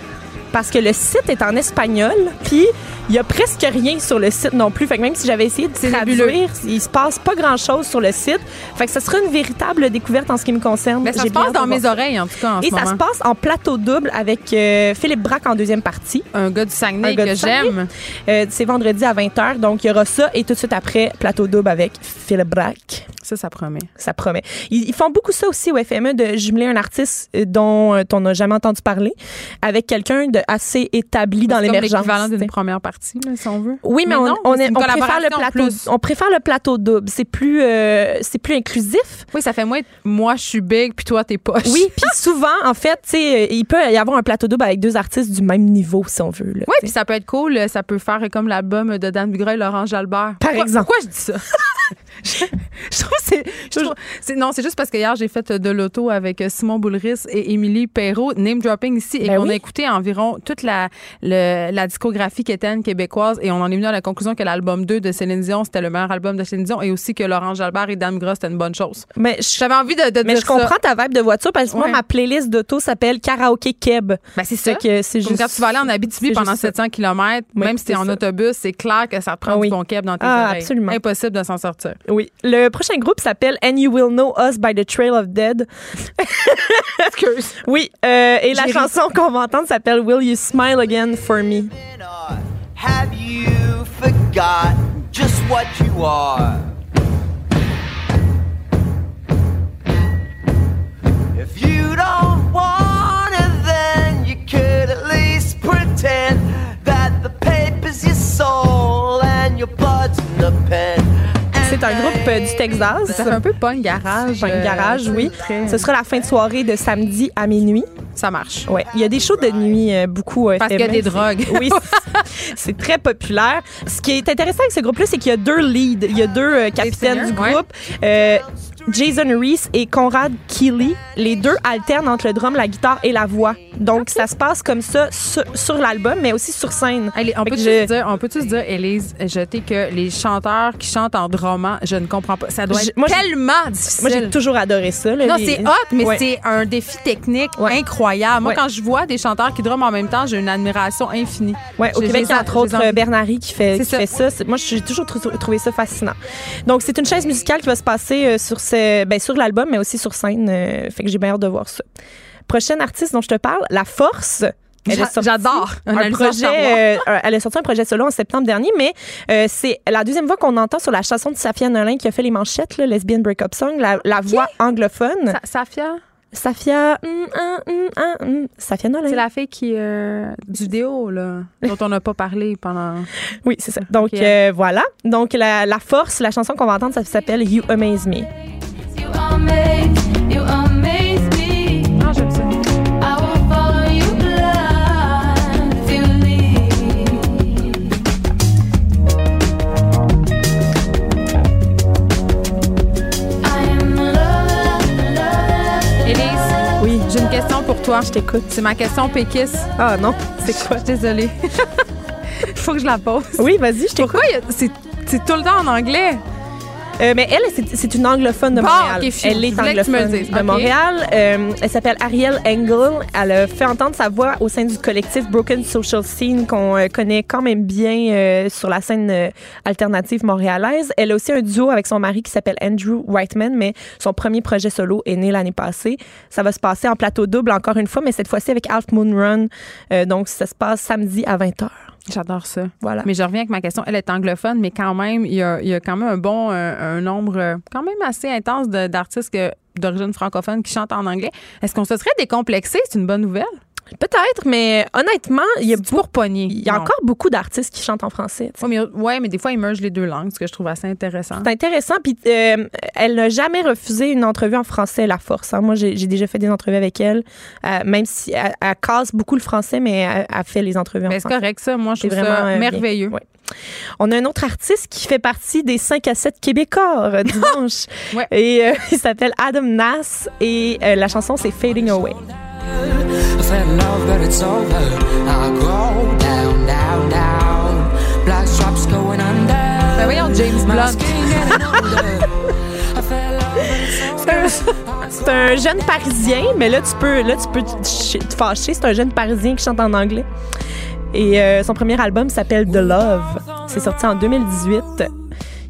Parce que le site est en espagnol, puis il y a presque rien sur le site non plus. Fait que même si j'avais essayé de traduire, nébuleux. il se passe pas grand-chose sur le site. Fait que ça sera une véritable découverte en ce qui me concerne. Mais ça se passe dans mes ça. oreilles, en tout cas, en Et ce ça moment. se passe en plateau double avec euh, Philippe Braque en deuxième partie. Un gars du Saguenay Un gars que j'aime. Euh, c'est vendredi à 20h. Donc, il y aura ça. Et tout de suite après, plateau double avec Philippe Braque. Ça, ça promet. Ça promet. Ils, ils font beaucoup ça aussi au FME de jumeler un artiste euh, dont euh, on n'a jamais entendu parler avec quelqu'un de assez établi dans C'est l'émergence. l'équivalent d'une première partie, là, si on veut. Oui, mais, on, non, on, c'est est- une on préfère le plateau. On préfère le plateau double. C'est plus, euh, c'est plus inclusif. Oui, ça fait moins moi, je suis big, puis toi, t'es poche. Oui, [LAUGHS] puis souvent, en fait, tu sais, euh, il peut y avoir un plateau double avec deux artistes du même niveau, si on veut. là, Oui, puis ça peut être cool. Ça peut faire comme l'album de Dan Bugreuil, Laurent Jalbert. Par Pourquoi- exemple. Pourquoi je dis ça? [LAUGHS] je trouve c'est Je trouve- c'est- non, c'est juste parce que hier, j'ai fait de l'auto avec Simon Boulris et Émilie Perrault, name dropping ici, et Ben qu'on oui. a écouté environ toute la, le- la discographie quétaine québécoise, et on en est venu à la conclusion que l'album 2 de Céline Dion, c'était le meilleur album de Céline Dion, et aussi que Laurent Jalbert et Dame Grosse, c'était une bonne chose. Mais je, J'avais envie de, de mais dire je comprends ça. ta vibe de voiture parce que moi, ma playlist d'auto s'appelle Karaoke Keb. Ben, c'est ça. Que c'est juste. quand tu vas aller en Abitibi pendant juste ça. 700 km, Oui, même si t'es en ça. autobus, c'est clair que ça te prend Ah oui. du bon keb dans tes Ah, oreilles. absolument. Impossible de s'en sortir. Oui. Le prochain groupe s'appelle And You Will Know Us by the Trail of Dead. [LAUGHS] Excuse. Oui. euh, et la chanson qu'on va entendre s'appelle Will You Smile Again for Me? Have you forgot just what you are? If you don't want it, then you could at least pretend that the paper's your soul and your blood's in the pen. C'est un groupe euh, du Texas. Ça fait un peu pas une garage. Punk euh, garage, oui. très- Ce sera la fin de soirée de samedi à minuit. Ça marche. Ouais, il y a des shows de nuit euh, beaucoup. euh, Parce qu'il y a des drogues. [LAUGHS] Oui, c'est- très populaire. Ce qui est intéressant avec ce groupe-là, c'est qu'il y a deux leads. Il y a deux euh, capitaines du ouais. Jason Reese et Conrad Keeley. Les deux alternent entre le drum, la guitare et la voix. Donc, ça se passe comme ça sur, sur l'album, mais aussi sur scène. Allez, on peut je- dire, on peut se dire, Élise, jeter que les chanteurs qui chantent en drummant, je ne comprends pas. Ça doit Je- être moi, tellement difficile. Moi, j'ai toujours adoré ça. là, non, les- c'est hot, mais Ouais. c'est un défi technique Ouais. incroyable. Moi, Ouais. quand je vois des chanteurs qui drumment en même temps, j'ai une admiration infinie. Ouais, au Je- Québec, je entre en- je autres, en- Bernary qui fait, qui ça. fait ça. Moi, j'ai toujours trou- trouvé ça fascinant. Donc, c'est une chaise musicale qui va se passer euh, sur, ce, ben, sur l'album, mais aussi sur scène. euh, fait que j'ai bien hâte de voir ça. Prochaine artiste dont je te parle, La Force. J'adore. un projet, euh, un- elle a sorti un projet solo en septembre dernier, mais euh, c'est la deuxième fois qu'on entend sur la chanson de Safia Nolin qui a fait les manchettes, là, Lesbian Breakup Song, la, la voix anglophone. Sa- Safia, Safia, hum, hum, Safia Nolin. c'est la fille qui euh, du déo là, dont on n'a pas parlé pendant. [LAUGHS] Oui, c'est ça. Donc euh, voilà. Donc la, la force, la chanson qu'on va entendre, ça s'appelle You Amaze Me. Je t'écoute. C'est ma question péquiste. Ah non, c'est quoi? Je suis désolée. Il [LAUGHS] faut que je la pose. Oui, vas-y, je t'écoute. Pourquoi c'est tout le temps en anglais? Euh, mais elle, c'est- c'est une anglophone de Montréal. elle est anglophone de. Montréal. Euh, elle s'appelle Ariel Engel. Elle a fait entendre sa voix au sein du collectif Broken Social Scene qu'on euh, connaît quand même bien euh, sur la scène euh, alternative montréalaise. Elle a aussi un duo avec son mari qui s'appelle Andrew Whiteman, mais son premier projet solo est né l'année passée. Ça va se passer en plateau double encore une fois, mais cette fois-ci avec Half Moon Run. Euh, donc, ça se passe samedi à 20h. J'adore ça. Voilà. Mais je reviens avec ma question. Elle est anglophone, mais quand même, il y a, il y a quand même un bon, un, un nombre euh, quand même assez intense d'artistes d'origine francophone qui chantent en anglais. Est-ce qu'on se serait décomplexé? C'est une bonne nouvelle? Peut-être, mais honnêtement, il y a, pogner? il y a Non. encore beaucoup d'artistes qui chantent en français. Ouais mais, ouais, mais des fois, ils mergent les deux langues, ce que je trouve assez intéressant. C'est intéressant. Puis euh, elle n'a jamais refusé une entrevue en français, la force. hein. Moi, j'ai déjà fait des entrevues avec elle, euh, même si elle, elle casse beaucoup le français, mais elle, elle fait les entrevues en Mais c'est français. correct, ça. Moi, je trouve vraiment, ça euh, merveilleux. Ouais. On a un autre artiste qui fait partie des 5 à 7 Québécois [LAUGHS] dimanche. Ouais. Et euh, [LAUGHS] il s'appelle Adam Nass et la chanson c'est Fading Away. I fell in love, but it's over. I go down, down, down. Black straps going under. Ben voyons, James Blunt. [LAUGHS] C'est un jeune parisien, mais là tu peux là tu peux te fâcher, c'est un jeune parisien qui chante en anglais. Et euh, son premier album s'appelle The Love. C'est sorti en 2018.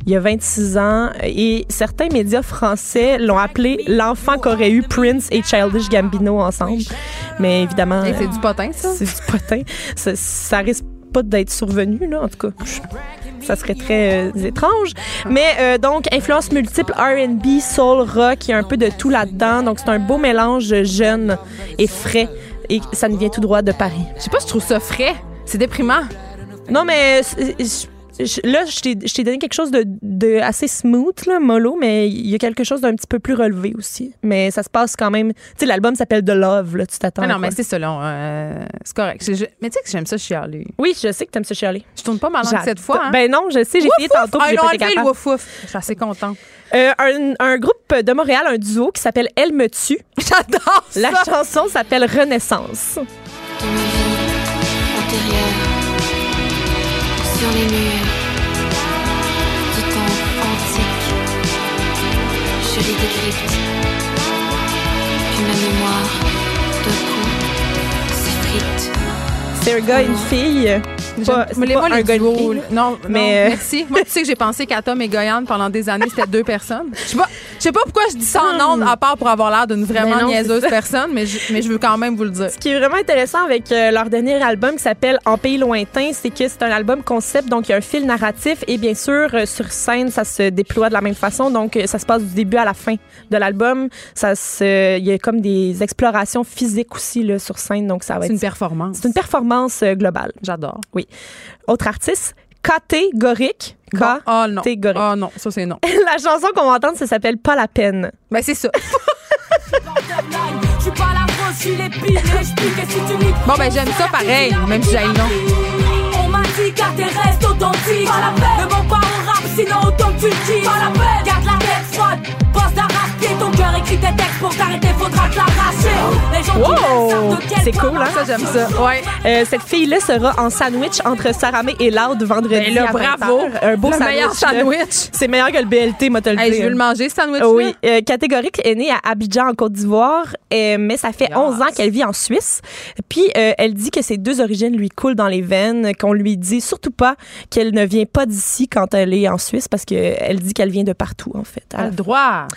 Il y a 26 ans et certains médias français l'ont appelé l'enfant qu'auraient eu Prince et Childish Gambino ensemble. Mais évidemment, Hey, c'est du potin, ça? c'est du potin. Ça, ça risque pas d'être survenu, là, en tout cas. Ça serait très euh, étrange. Mais euh, donc, influence multiple RB, soul, rock, il y a un peu de tout là-dedans. Donc, c'est un beau mélange jeune et frais. Et ça nous vient tout droit de Paris. Je sais pas, je trouve ça frais. C'est déprimant. Non, mais je- là, je t'ai donné quelque chose de, de assez smooth, là, mollo, mais il y a quelque chose d'un petit peu plus relevé aussi. Mais ça se passe quand même. Tu sais, l'album s'appelle The Love, là, tu t'attends. Ah non, mais c'est ça, là. euh, c'est correct. Je- je- mais tu sais que j'aime ça chialer. Oui, je sais que t'aimes ça chialer. Je tourne pas ma langue cette fois. Hein? Ben non, je sais, j'ai essayé tantôt, Ah, j'ai pas le capable. wouf, wouf. Je suis assez contente. Euh, un, un groupe de Montréal, un duo qui s'appelle Elle me tue. [LAUGHS] J'adore La chanson s'appelle Renaissance. antérieure sur les murs Je les décrypte. Puis ma mémoire, d'un coup, s'effrite. Et une fille. Pas, c'est pas un gars. Non, Mais, euh, merci. Moi, tu sais que j'ai pensé qu'à Tom et Goyane pendant des années, c'était deux personnes. Je sais pas, je sais pas pourquoi je dis ça en ondes, à part pour avoir l'air d'une vraiment Ben non, niaiseuse c'est personne, mais je, mais je veux quand même vous le dire. Ce qui est vraiment intéressant avec euh, leur dernier album qui s'appelle En pays lointain, c'est que c'est un album concept, donc il y a un fil narratif et bien sûr euh, sur scène ça se déploie de la même façon, donc euh, ça se passe du début à la fin de l'album. Ça se, il y a comme des explorations physiques aussi là sur scène, donc ça va C'est être une performance. c'est une performance globale. J'adore. Oui. Autre artiste, Catégorique. Bon, oh non. Catégorique. Oh non, ça c'est non. [LAUGHS] La chanson qu'on va entendre, ça s'appelle Pas la peine. Ben c'est ça. [LAUGHS] Bon ben j'aime ça pareil, même si j'ai le nom. On m'a dit car t'es restes authentique Pas la peine Ne vends pas au rap sinon autant que tu le kiffes Pas la peine Garde la tête froide Pense d'arracher ton cœur écrit tes textes Pour t'arrêter faudra te l'arracher Les gens qui Wow! C'est cool, hein? Ça j'aime ça. Ouais. Euh, cette fille-là sera en sandwich entre Saramé et Loud vendredi. Ben là, à 20 bravo. Un beau Le sandwich. meilleur sandwich. C'est meilleur que le BLT, moi, te le Hey, je veux le manger ce sandwich Oui, euh, catégorique est née à Abidjan en Côte d'Ivoire, euh, mais ça fait 11 ans qu'elle vit en Suisse. Puis euh, elle dit que ses deux origines lui coulent dans les veines, qu'on lui dit surtout pas qu'elle ne vient pas d'ici quand elle est en Suisse parce que elle dit qu'elle vient de partout en fait. A le droit.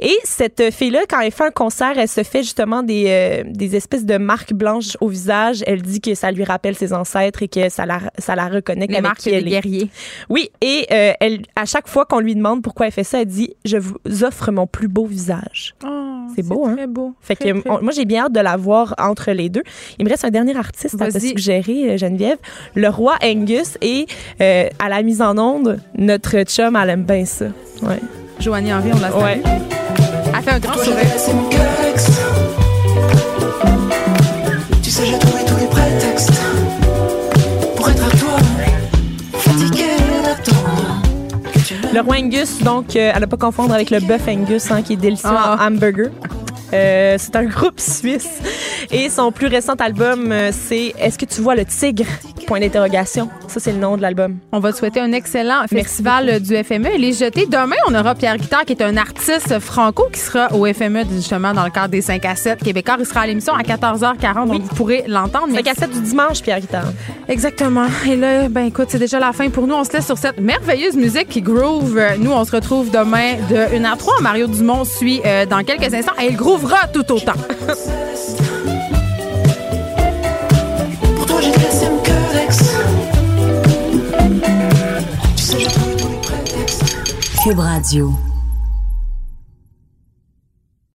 Et cette fille-là, quand elle fait un concert, elle se fait justement des, euh, des espèces de marques blanches au visage. Elle dit que ça lui rappelle ses ancêtres et que ça la, ça la reconnecte Les avec marques qui elle est. guerriers. Oui, et euh, elle, à chaque fois qu'on lui demande pourquoi elle fait ça, elle dit Je vous offre mon plus beau visage. Oh, c'est beau, hein? Très beau. Fait que Très, très on- moi, j'ai bien hâte de la voir entre les deux. Il me reste un dernier artiste à te suggérer, euh, Geneviève. Le roi Angus et euh, à la mise en onde, notre chum, elle aime bien ça. Ouais. Joanie Henry, on l'a salue. Ouais. Elle fait un grand Toi, sourire. j'ai laissé mon cœur ex. Tu sais, j'ai trouvé tous les prétextes pour être à toi. Fatigué d'attendre. que tu Le roi Angus, donc, euh, à ne pas confondre avec le bœuf Angus, hein, qui est délicieux Ah. en hamburger. Euh, c'est un groupe suisse. Et son plus récent album, euh, c'est Est-ce que tu vois le tigre? Point d'interrogation. Ça, c'est le nom de l'album. On va te souhaiter un excellent festival du FME. Et les jetés. Demain, on aura Pierre Guitard, qui est un artiste franco, qui sera au FME, justement, dans le cadre des 5 à 7 québécois. Il sera à l'émission à 14h40, donc vous pourrez l'entendre. C'est Mais- cassette du dimanche, Pierre Guitard. Exactement. Et là, ben écoute, c'est déjà la fin pour nous. On se laisse sur cette merveilleuse musique qui groove. Nous, on se retrouve demain de 1 à 3. Mario Dumont suit euh, dans quelques instants et il groovera tout autant. Pour toi, j'ai. Cube Radio.